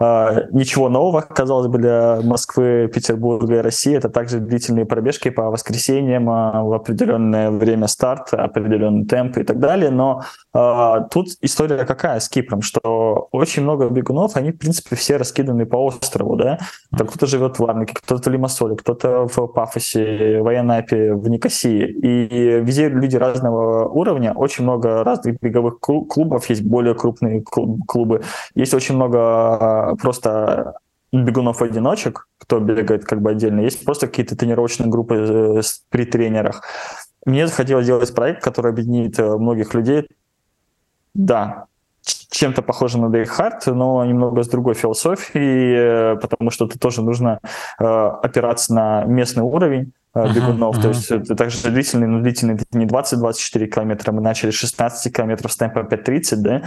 А, ничего нового, казалось бы, для Москвы, Петербурга и России. Это также длительные пробежки по воскресеньям а, в определенное время старт, определенный темп и так далее. Но а, тут история какая с Кипром, что очень много бегунов, они, в принципе, все раскиданы по острову, да? Там кто-то живет в Ларнаке, кто-то в Лимассоле, кто-то в Пафосе, в Айанапе, в Никосии. И везде люди разного уровня, очень много разных беговых клубов, есть более крупные клубы, есть очень много просто бегунов-одиночек, кто бегает как бы отдельно, есть просто какие-то тренировочные группы э, при тренерах. Мне захотелось сделать проект, который объединит э, многих людей. Да, чем-то похоже на Day Hard, но немного с другой философией, э, потому что тут тоже нужно опираться на местный уровень бегунов. Uh-huh, uh-huh. То есть это также длительный, но длительный это не 20-24 километра, мы начали с 16 километров с темпа 5.30, да,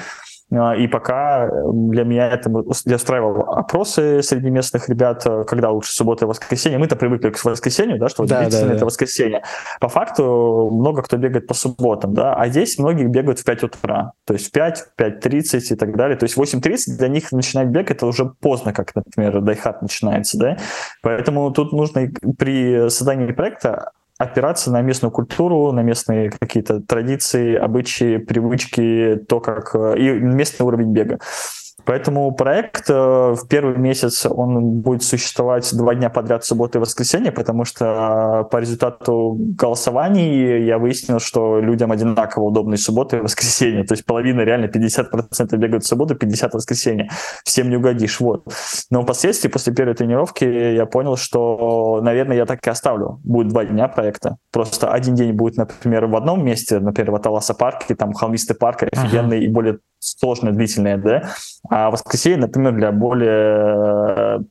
и пока для меня это я устраивал опросы среди местных ребят, э, когда лучше суббота и воскресенье. Мы-то привыкли к воскресенью, да, что да, да, да. это воскресенье. По факту много кто бегает по субботам, да, а здесь многие бегают в 5 утра, то есть в 5, 5.30 и так далее. То есть 8.30 для них начинать бег это уже поздно, как, например, дайхат начинается, да. Поэтому тут нужно при создании проекта опираться на местную культуру, на местные какие-то традиции, обычаи, привычки, то, как э, и местный уровень бега. Поэтому проект э, в первый месяц он будет существовать два дня подряд, суббота и воскресенье, потому что э, по результату голосований я выяснил, что людям одинаково удобны суббота и воскресенье. То есть половина, реально 50% бегают в субботу, 50% в воскресенье. Всем не угодишь. Вот. Но впоследствии, после первой тренировки, я понял, что, наверное, я так и оставлю. Будет два дня проекта. Просто один день будет, например, в одном месте, например, в Аталаса парке, там холмистый парк офигенный uh-huh. и более сложное, длительное, да, а воскресенье, например, для более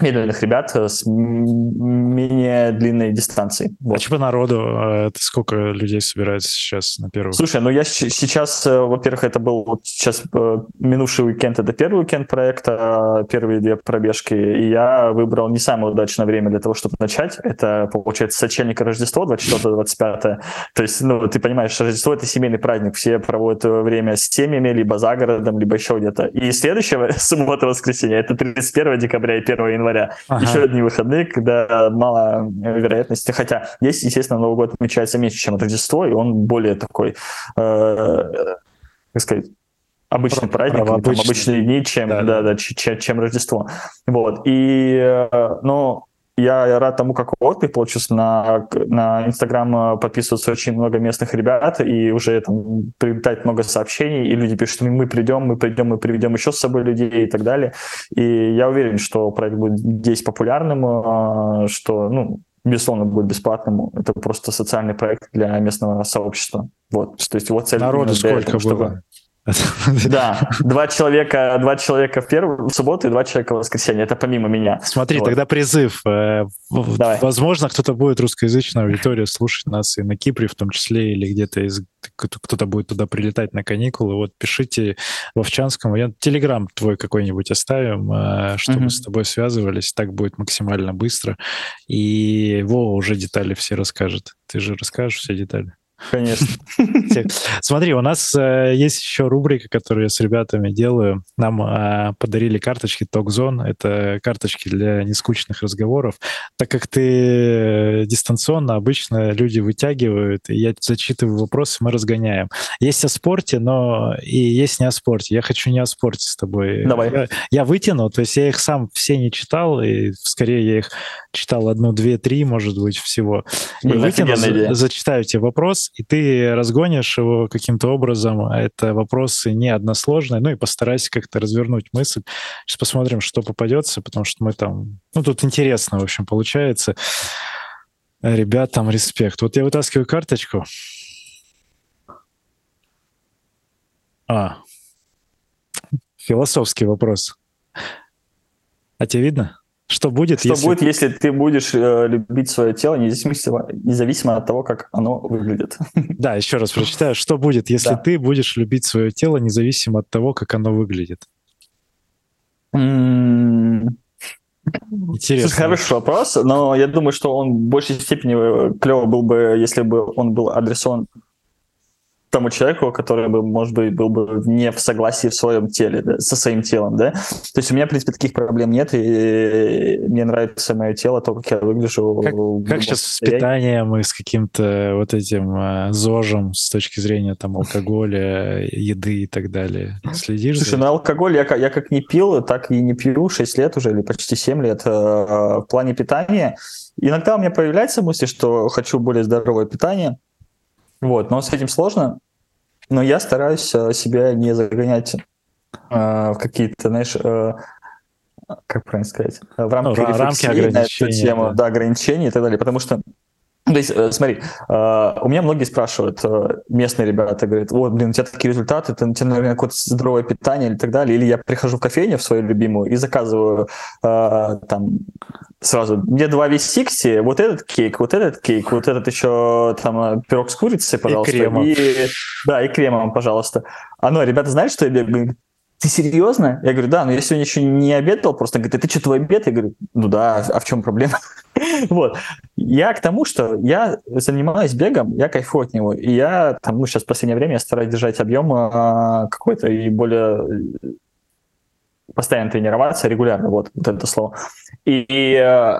медленных ребят с менее длинной дистанцией. Вот. А типа народу, э, это сколько людей собирается сейчас на первый? Слушай, ну я сейчас, э, во-первых, это был вот сейчас э, минувший уикенд, это первый уикенд проекта, первые две пробежки, и я выбрал не самое удачное время для того, чтобы начать. Это, получается, сочельник Рождество, 24-25. То есть, ну, ты понимаешь, Рождество — это семейный праздник, все проводят время с семьями, либо за городом, либо еще где-то. И следующего суббота-воскресенье — это 31 декабря и 1 января января. Ага. Еще одни выходные, когда мало вероятности. Хотя здесь, естественно, Новый год отмечается меньше, чем Рождество, и он более такой, э, как сказать, обычный праздник, там, обычные дни, чем, да, да, да, чем, чем Рождество. Вот. И, ну, я рад тому, как отклик получился. На, на Инстаграм э, подписываются очень много местных ребят, и уже там прилетает много сообщений, и люди пишут, мы придем, мы придем, мы приведем еще с собой людей и так далее. И я уверен, что проект будет здесь популярным, э, что, ну, безусловно, будет бесплатным. Это просто социальный проект для местного сообщества. Вот, то есть вот цель... Народу сколько этого, было? Да, два человека, два человека в первую в субботу и два человека в воскресенье. Это помимо меня. Смотри, вот. тогда призыв. Э, Давай. Возможно, кто-то будет русскоязычная аудитория слушать нас и на Кипре в том числе, или где-то из кто-то будет туда прилетать на каникулы. Вот пишите в Овчанском. Я телеграм твой какой-нибудь оставим, э, чтобы mm-hmm. с тобой связывались. Так будет максимально быстро. И Вова уже детали все расскажет. Ты же расскажешь все детали. Конечно. Смотри, у нас э, есть еще рубрика, которую я с ребятами делаю. Нам э, подарили карточки TalkZone. Это карточки для нескучных разговоров. Так как ты э, дистанционно, обычно люди вытягивают, и я зачитываю вопросы, мы разгоняем. Есть о спорте, но и есть не о спорте. Я хочу не о спорте с тобой. Давай. Я, я вытяну, то есть я их сам все не читал, и скорее я их читал одну, две, три, может быть, всего. И вытяну, зачитаю тебе вопрос, и ты разгонишь его каким-то образом. Это вопросы не односложные. Ну и постарайся как-то развернуть мысль. Сейчас посмотрим, что попадется, потому что мы там... Ну, тут интересно, в общем, получается. Ребятам респект. Вот я вытаскиваю карточку. А, философский вопрос. А тебе видно? Что будет, что если... будет, если ты будешь э, любить свое тело, независимо, независимо от того, как оно выглядит? Да, еще раз прочитаю. Что будет, если да. ты будешь любить свое тело, независимо от того, как оно выглядит? Интересно. Слушай, хороший вопрос, но я думаю, что он в большей степени э, клево был бы, если бы он был адресован тому человеку, который бы, может быть, был бы не в согласии в своем теле, да, со своим телом, да. То есть у меня, в принципе, таких проблем нет, и мне нравится мое тело, то, как я выгляжу. Как, как сейчас с питанием и с каким-то вот этим э, зожем с точки зрения там алкоголя, еды и так далее? Следишь? Слушай, на алкоголь я, я как не пил, так и не пью 6 лет уже, или почти 7 лет. Э, в плане питания иногда у меня появляется мысль, что хочу более здоровое питание, вот, но с этим сложно. Но я стараюсь э, себя не загонять э, в какие-то, знаешь, э, как правильно сказать, в рамки, ну, рамки ограничений, на эту тему, да. да, ограничений и так далее, потому что то есть, э, смотри, э, у меня многие спрашивают, э, местные ребята, говорят, вот, блин, у тебя такие результаты, ты, у тебя, наверное, какое-то здоровое питание или так далее. Или я прихожу в кофейню в свою любимую и заказываю там сразу, мне два V60, вот этот кейк, вот этот кейк, вот этот еще там пирог с курицей, пожалуйста. И кремом. И, да, и кремом, пожалуйста. А ну, ребята знают, что я бегаю? ты серьезно? Я говорю, да, но я сегодня еще не обедал, просто говорит, это что, твой обед? Я говорю, ну да, а в чем проблема? вот. Я к тому, что я занимаюсь бегом, я кайфую от него, и я там, ну, сейчас в последнее время я стараюсь держать объем а, какой-то и более постоянно тренироваться регулярно, вот, вот это слово. И, и э,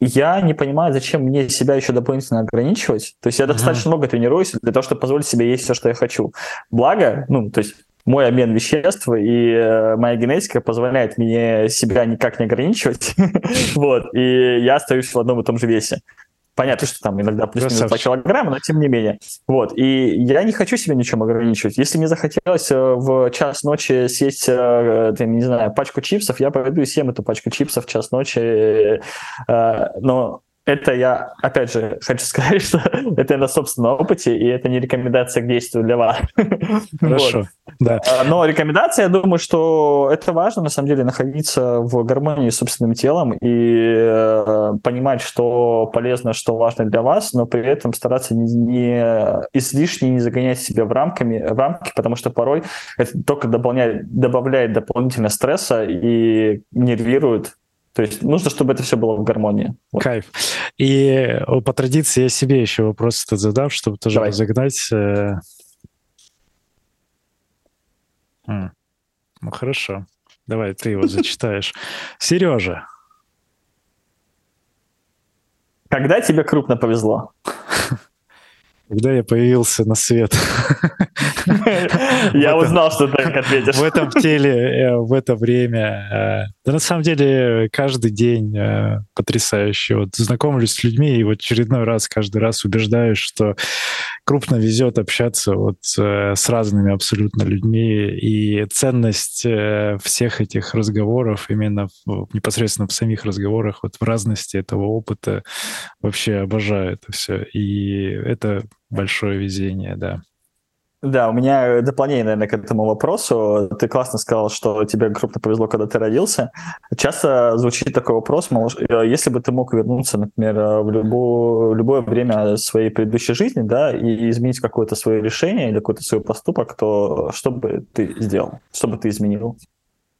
я не понимаю, зачем мне себя еще дополнительно ограничивать. То есть я достаточно много тренируюсь для того, чтобы позволить себе есть все, что я хочу. Благо, ну, то есть мой обмен веществ и э, моя генетика позволяет мне себя никак не ограничивать. вот, и я остаюсь в одном и том же весе. Понятно, что там иногда плюс-минус 2 килограмма, но тем не менее. Вот. И я не хочу себя ничем ограничивать. Если мне захотелось э, в час ночи съесть, э, там, не знаю, пачку чипсов, я пойду и съем эту пачку чипсов в час ночи. Но это я, опять же, хочу сказать, что это на собственном опыте, и это не рекомендация к действию для вас. Хорошо, да. А, но рекомендация, я думаю, что это важно, на самом деле, находиться в гармонии с собственным телом и э, понимать, что полезно, что важно для вас, но при этом стараться не, не излишне не загонять себя в, рамками, в рамки, потому что порой это только дополняет, добавляет дополнительно стресса и нервирует то есть нужно, чтобы это все было в гармонии. Вот. Кайф. И по традиции я себе еще вопрос этот задам, чтобы тоже Давай. разогнать. Э, ну хорошо. Давай, ты его зачитаешь. Сережа. Когда тебе крупно повезло? Когда я появился на свет. Я узнал, что ты так ответишь. В этом теле, э, в это время. Э, да на самом деле каждый день э, потрясающе. Вот знакомлюсь с людьми и вот очередной раз, каждый раз убеждаюсь, что крупно везет общаться вот с разными абсолютно людьми. И ценность всех этих разговоров именно непосредственно в самих разговорах, вот в разности этого опыта вообще обожаю это все. И это большое везение, да. Да, у меня дополнение, наверное, к этому вопросу. Ты классно сказал, что тебе крупно повезло, когда ты родился. Часто звучит такой вопрос, мол, э, если бы ты мог вернуться, например, в любое, в любое время своей предыдущей жизни, да, и изменить какое-то свое решение или какой-то свой поступок, то что бы ты сделал? Что бы ты изменил?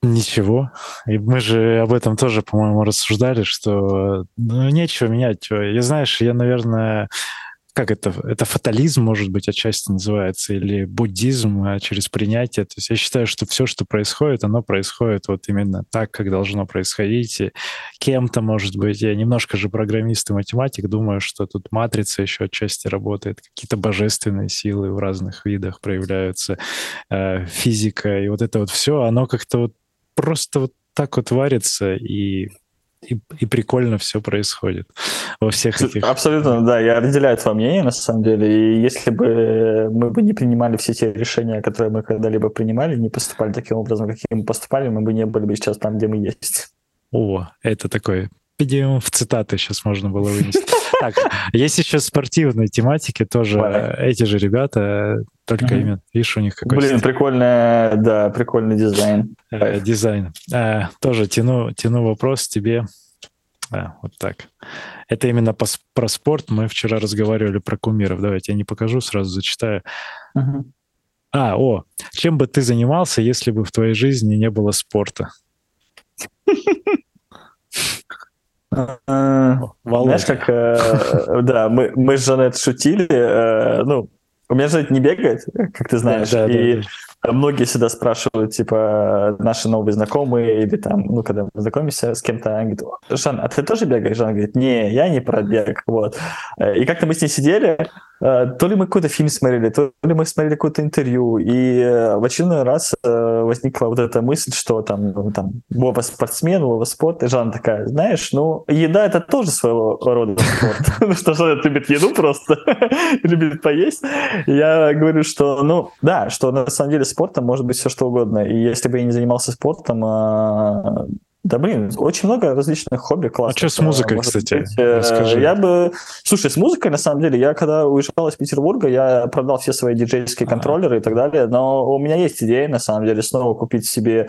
Ничего. И мы же об этом тоже, по-моему, рассуждали, что ну, нечего менять. Я, знаешь, я, наверное, как это, это фатализм, может быть, отчасти называется, или буддизм а, через принятие. То есть я считаю, что все, что происходит, оно происходит вот именно так, как должно происходить. Кем-то, может быть, я немножко же программист и математик, думаю, что тут матрица еще отчасти работает, какие-то божественные силы в разных видах проявляются, э, физика, и вот это вот все, оно как-то вот просто вот так вот варится, и и, и прикольно все происходит во всех этих... Абсолютно, да, я разделяю твое мнение, на самом деле, и если бы мы бы не принимали все те решения, которые мы когда-либо принимали, не поступали таким образом, каким мы поступали, мы бы не были бы сейчас там, где мы есть. О, это такой Видимо, в цитаты сейчас можно было вынести. Так, есть еще спортивные тематики тоже. Эти же ребята, только именно, видишь, у них какой-то... Блин, прикольный, да, прикольный дизайн. Э, дизайн. Э, тоже тяну, тяну вопрос тебе. А, вот так. Это именно по, про спорт. Мы вчера разговаривали про кумиров. Давайте я не покажу, сразу зачитаю. Uh-huh. А, о, чем бы ты занимался, если бы в твоей жизни не было спорта? Знаешь, как, э, да, мы, мы с Жанет шутили, э, ну, у меня же не бегает, как ты знаешь, да, и да, да. многие всегда спрашивают, типа, наши новые знакомые, или там, ну, когда мы знакомимся с кем-то, они говорят, Жан, а ты тоже бегаешь? Жан говорит, не, я не про бег, вот. И как-то мы с ней сидели, Э, то ли мы какой-то фильм смотрели, то ли мы смотрели какое-то интервью, и в очередной раз возникла вот эта мысль, что там, ну, там Вова спортсмен, Вова спорт, и Жанна такая, знаешь, ну, еда это тоже своего рода спорт. Ну что, Жанна любит еду просто, любит поесть. Я говорю, что, ну, да, что на самом деле спортом может быть все что угодно, и если бы я не занимался спортом, а, да, блин, очень много различных хобби классных. А что с музыкой, кстати? Быть. Э, Расскажи. Я бы... Слушай, с музыкой, на самом деле, я когда уезжал из Петербурга, я продал все свои диджейские а. контроллеры и так далее, но у меня есть идея, на самом деле, снова купить себе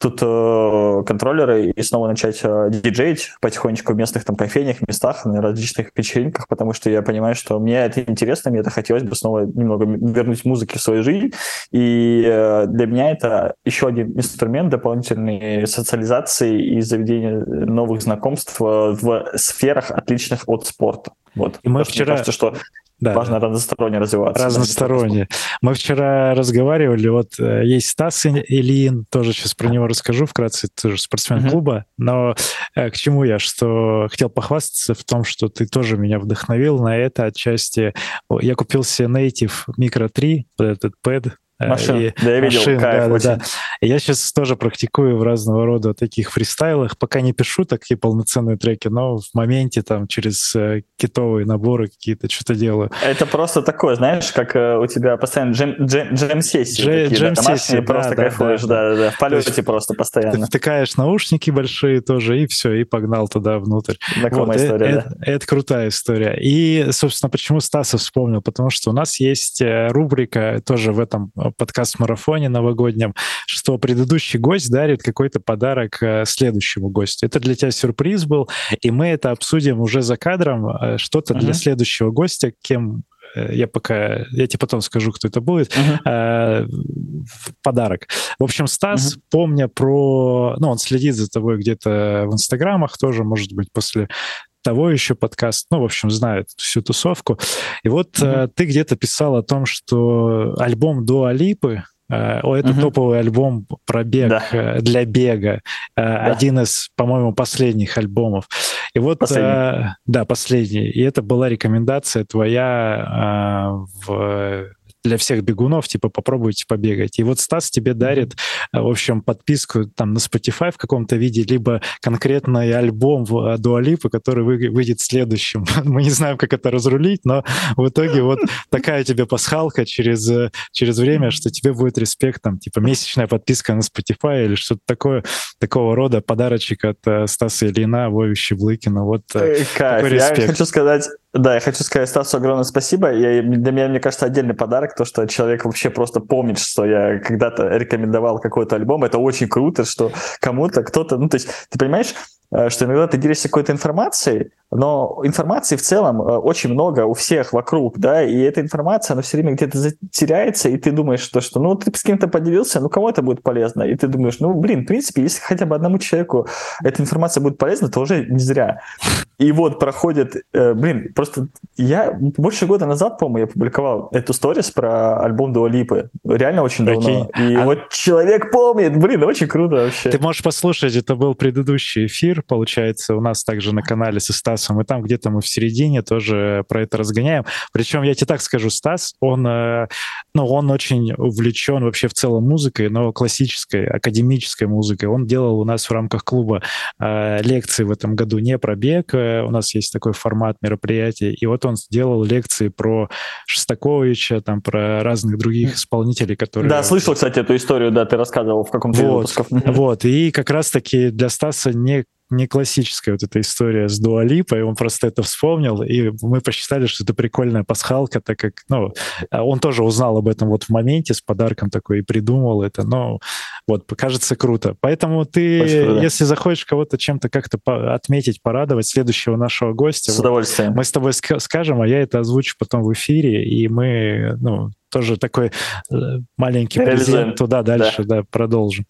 тут э, контроллеры и снова начать э, диджеить потихонечку в местных там кофейнях, местах, на различных вечеринках, потому что я понимаю, что мне это интересно, мне это хотелось бы снова немного вернуть музыки в свою жизнь, и э, для меня это еще один инструмент дополнительной социализации и заведения новых знакомств в сферах, отличных от спорта. Вот. И мы Потому вчера... кажется, что да, Важно да. разносторонне развиваться. Разносторонне. Мы вчера разговаривали, вот э, есть Стас Ильин, тоже сейчас про него расскажу вкратце, тоже спортсмен uh-huh. клуба, но э, к чему я, что хотел похвастаться в том, что ты тоже меня вдохновил на это отчасти. Я купил себе Native Micro 3, вот этот пэд, Э, машин, и да, я видел, машин, кайф да, очень. Да. Я сейчас тоже практикую в разного рода таких фристайлах, пока не пишу такие полноценные треки, но в моменте там через э, китовые наборы какие-то что-то делаю. Это просто такое, знаешь, как э, у тебя постоянно джем, джем, джем-сессии джем, такие, джем-сессии, да, просто да, кайфуешь, да, да, да, да, в полете есть, просто постоянно. Ты втыкаешь наушники большие тоже, и все, и погнал туда внутрь. Знакомая вот, история, это, да. Это, это крутая история. И, собственно, почему Стаса вспомнил? Потому что у нас есть рубрика тоже в этом подкаст-марафоне новогоднем, что предыдущий гость дарит какой-то подарок э, следующему гостю. Это для тебя сюрприз был, и мы это обсудим уже за кадром, э, что-то uh-huh. для следующего гостя, кем э, я пока, я тебе потом скажу, кто это будет, uh-huh. э, подарок. В общем, Стас, uh-huh. помня про, ну, он следит за тобой где-то в инстаграмах тоже, может быть, после того еще подкаст, ну, в общем, знает всю тусовку. И вот mm-hmm. э, ты где-то писал о том, что альбом Дуа Липы, э, о, это mm-hmm. топовый альбом про бег, да. э, для бега, э, да. один из, по-моему, последних альбомов. И вот, последний. Э, да, последний. И это была рекомендация твоя э, в для всех бегунов, типа, попробуйте побегать. И вот Стас тебе дарит, э, в общем, подписку там на Spotify в каком-то виде, либо конкретный альбом в Дуалипа, который выйдет следующим. Мы не знаем, как это разрулить, но в итоге вот такая тебе пасхалка через, э, через время, что тебе будет респект, там, типа, месячная подписка на Spotify или что-то такое, такого рода подарочек от э, Стаса Ильина, Вови Щеблыкина. Вот Кайф. такой респект. Я хочу сказать, да, я хочу сказать Стасу огромное спасибо. Я, для меня, мне кажется, отдельный подарок, то, что человек вообще просто помнит, что я когда-то рекомендовал какой-то альбом. Это очень круто, что кому-то, кто-то... Ну, то есть, ты понимаешь, что иногда ты делишься какой-то информацией, но информации в целом э, очень много у всех вокруг, да, и эта информация, она все время где-то затеряется, и ты думаешь, что, что ну, ты с кем-то поделился, ну, кому это будет полезно? И ты думаешь, ну, блин, в принципе, если хотя бы одному человеку эта информация будет полезна, то уже не зря. И вот проходит, э, блин, просто я больше года назад, по-моему, я публиковал эту сторис про альбом Дуалипы. Реально очень давно. Okay. И а... вот человек помнит, блин, очень круто вообще. Ты можешь послушать, это был предыдущий эфир, эфир, получается, у нас также на канале со Стасом, и там где-то мы в середине тоже про это разгоняем. Причем я тебе так скажу, Стас, он, э, ну, он очень увлечен вообще в целом музыкой, но классической, академической музыкой. Он делал у нас в рамках клуба э, лекции в этом году не про бег, э, у нас есть такой формат мероприятий, и вот он сделал лекции про Шостаковича, там про разных других исполнителей, которые... Да, слышал, кстати, эту историю, да, ты рассказывал в каком-то вот, Вот, и как раз-таки для Стаса не не классическая вот эта история с Дуалипой, он просто это вспомнил, и мы посчитали, что это прикольная пасхалка, так как, ну, он тоже узнал об этом вот в моменте с подарком такой и придумал это, но вот, кажется, круто. Поэтому ты, Очень если захочешь кого-то чем-то как-то отметить, порадовать следующего нашего гостя, с удовольствием. мы с тобой скажем, а я это озвучу потом в эфире, и мы, ну, тоже такой э, маленький презент туда дальше, да, да продолжим.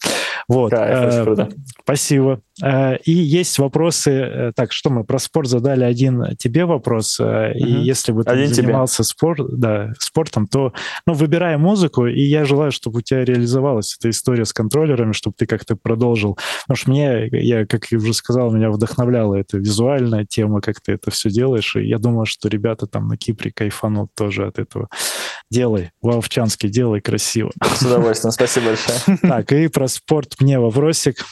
Вот. Кайф, э, спасибо. Э, и есть вопросы. Э, так, что мы про спорт задали один тебе вопрос. Угу. И если бы ты один занимался спорт, да, спортом, то ну, выбирай музыку, и я желаю, чтобы у тебя реализовалась эта история с контроллерами, чтобы ты как-то продолжил. Потому что мне, я, как я уже сказал, меня вдохновляла эта визуальная тема, как ты это все делаешь. И я думаю, что ребята там на Кипре кайфанут тоже от этого. Делай, Вовчанский, делай красиво. С удовольствием, спасибо большое. Так, и про спорт мне вопросик.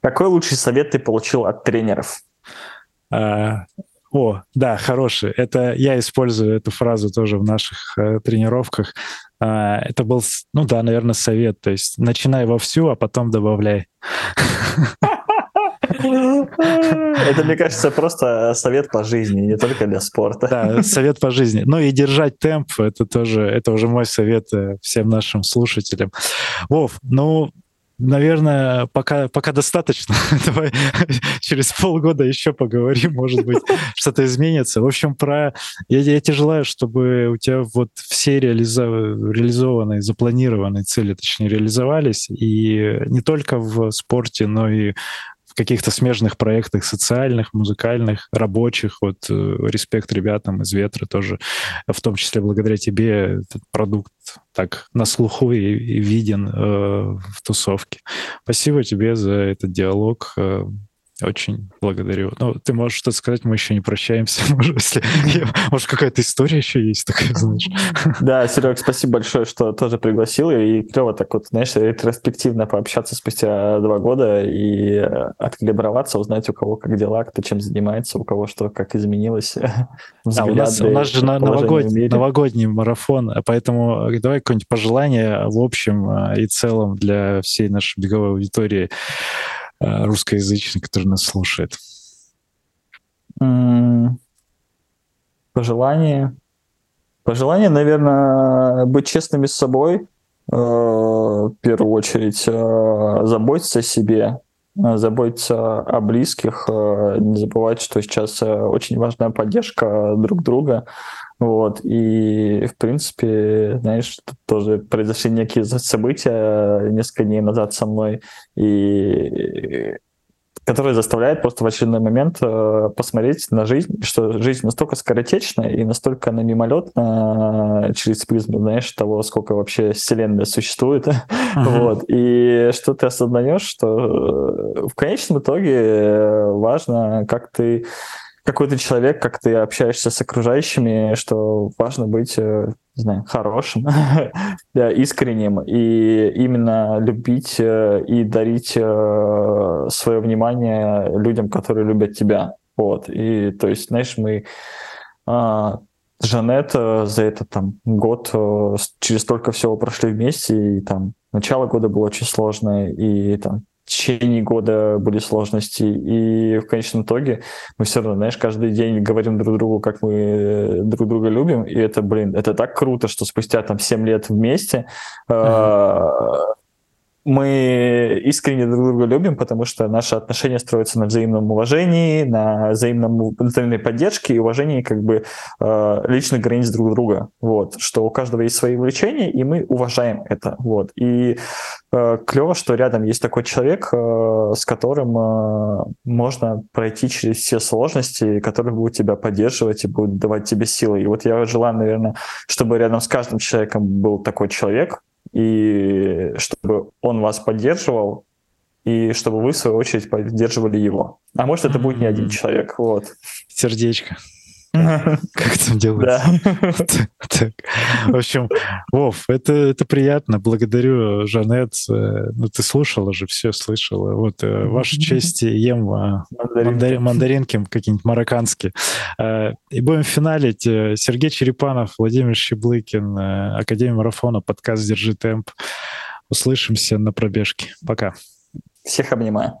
Какой лучший совет ты получил от тренеров? А, о, да, хороший. Это я использую эту фразу тоже в наших э, тренировках. А, это был, ну да, наверное, совет. То есть начинай вовсю, а потом добавляй. Это, мне кажется, просто совет по жизни, не только для спорта. Да, совет по жизни. Ну и держать темп, это тоже, это уже мой совет э, всем нашим слушателям. Вов, ну, наверное, пока, пока достаточно. Давай через полгода еще поговорим, может быть, что-то изменится. В общем, про... Я, я тебе желаю, чтобы у тебя вот все реализо... реализованные, запланированные цели, точнее, реализовались, и не только в спорте, но и каких-то смежных проектах социальных, музыкальных, рабочих. Вот э, респект ребятам из «Ветра» тоже, в том числе благодаря тебе этот продукт так на слуху и, и виден э, в тусовке. Спасибо тебе за этот диалог. Э, очень благодарю. Ну, ты можешь что-то сказать, мы еще не прощаемся. Может, если... Может какая-то история еще есть такая, знаешь? Да, Серег, спасибо большое, что тоже пригласил. И клево так вот, знаешь, ретроспективно пообщаться спустя два года и э, откалиброваться, узнать, у кого как дела, кто чем занимается, у кого что как изменилось. Да, у нас, у нас же новогодний, новогодний марафон, поэтому давай какое-нибудь пожелание в общем э, и целом для всей нашей беговой аудитории Э, русскоязычный, который нас слушает? Пожелание. Пожелание, наверное, быть честными с собой, э, в первую очередь, э, заботиться о себе, заботиться о близких, не забывать, что сейчас очень важная поддержка друг друга, вот, и, в принципе, знаешь, тут тоже произошли некие события несколько дней назад со мной, и которые заставляют просто в очередной момент э, посмотреть на жизнь, что жизнь настолько скоротечна и настолько она мимолетна э, через призму, знаешь, того, сколько вообще вселенная существует. Uh-huh. вот. И что ты осознаешь, что э, в конечном итоге важно, как ты какой ты человек, как ты общаешься с окружающими, что важно быть, э, не знаю, хорошим, искренним и именно любить э, и дарить э, свое внимание людям, которые любят тебя. Вот. И то есть, знаешь, мы а, Жанет за этот там год через столько всего прошли вместе, и там начало года было очень сложное, и там течение года были сложности, и в конечном итоге мы все равно, знаешь, каждый день говорим друг другу, как мы э, друг друга любим, и это, блин, это так круто, что спустя там 7 лет вместе mm-hmm мы искренне друг друга любим, потому что наши отношения строятся на взаимном уважении, на взаимном, взаимной поддержке и уважении как бы э, личных границ друг друга. Вот, что у каждого есть свои увлечения, и мы уважаем это. Вот. И э, клево, что рядом есть такой человек, э, с которым э, можно пройти через все сложности, который будет тебя поддерживать и будет давать тебе силы. И вот я желаю, наверное, чтобы рядом с каждым человеком был такой человек, и чтобы он вас поддерживал, и чтобы вы, в свою очередь, поддерживали его. А может, это будет не один человек. Вот. Сердечко. Как там делается? Так. В общем, Вов, это, это приятно. Благодарю, Жанет. Э, ну, ты слушала же, все слышала. Вот, э, ваша честь, ем э, мандаринки, мандаринки какие-нибудь марокканские. И будем финалить. Сергей Черепанов, Владимир Щеблыкин, Академия марафона, подкаст «Держи темп». Услышимся на пробежке. Пока. Всех обнимаю.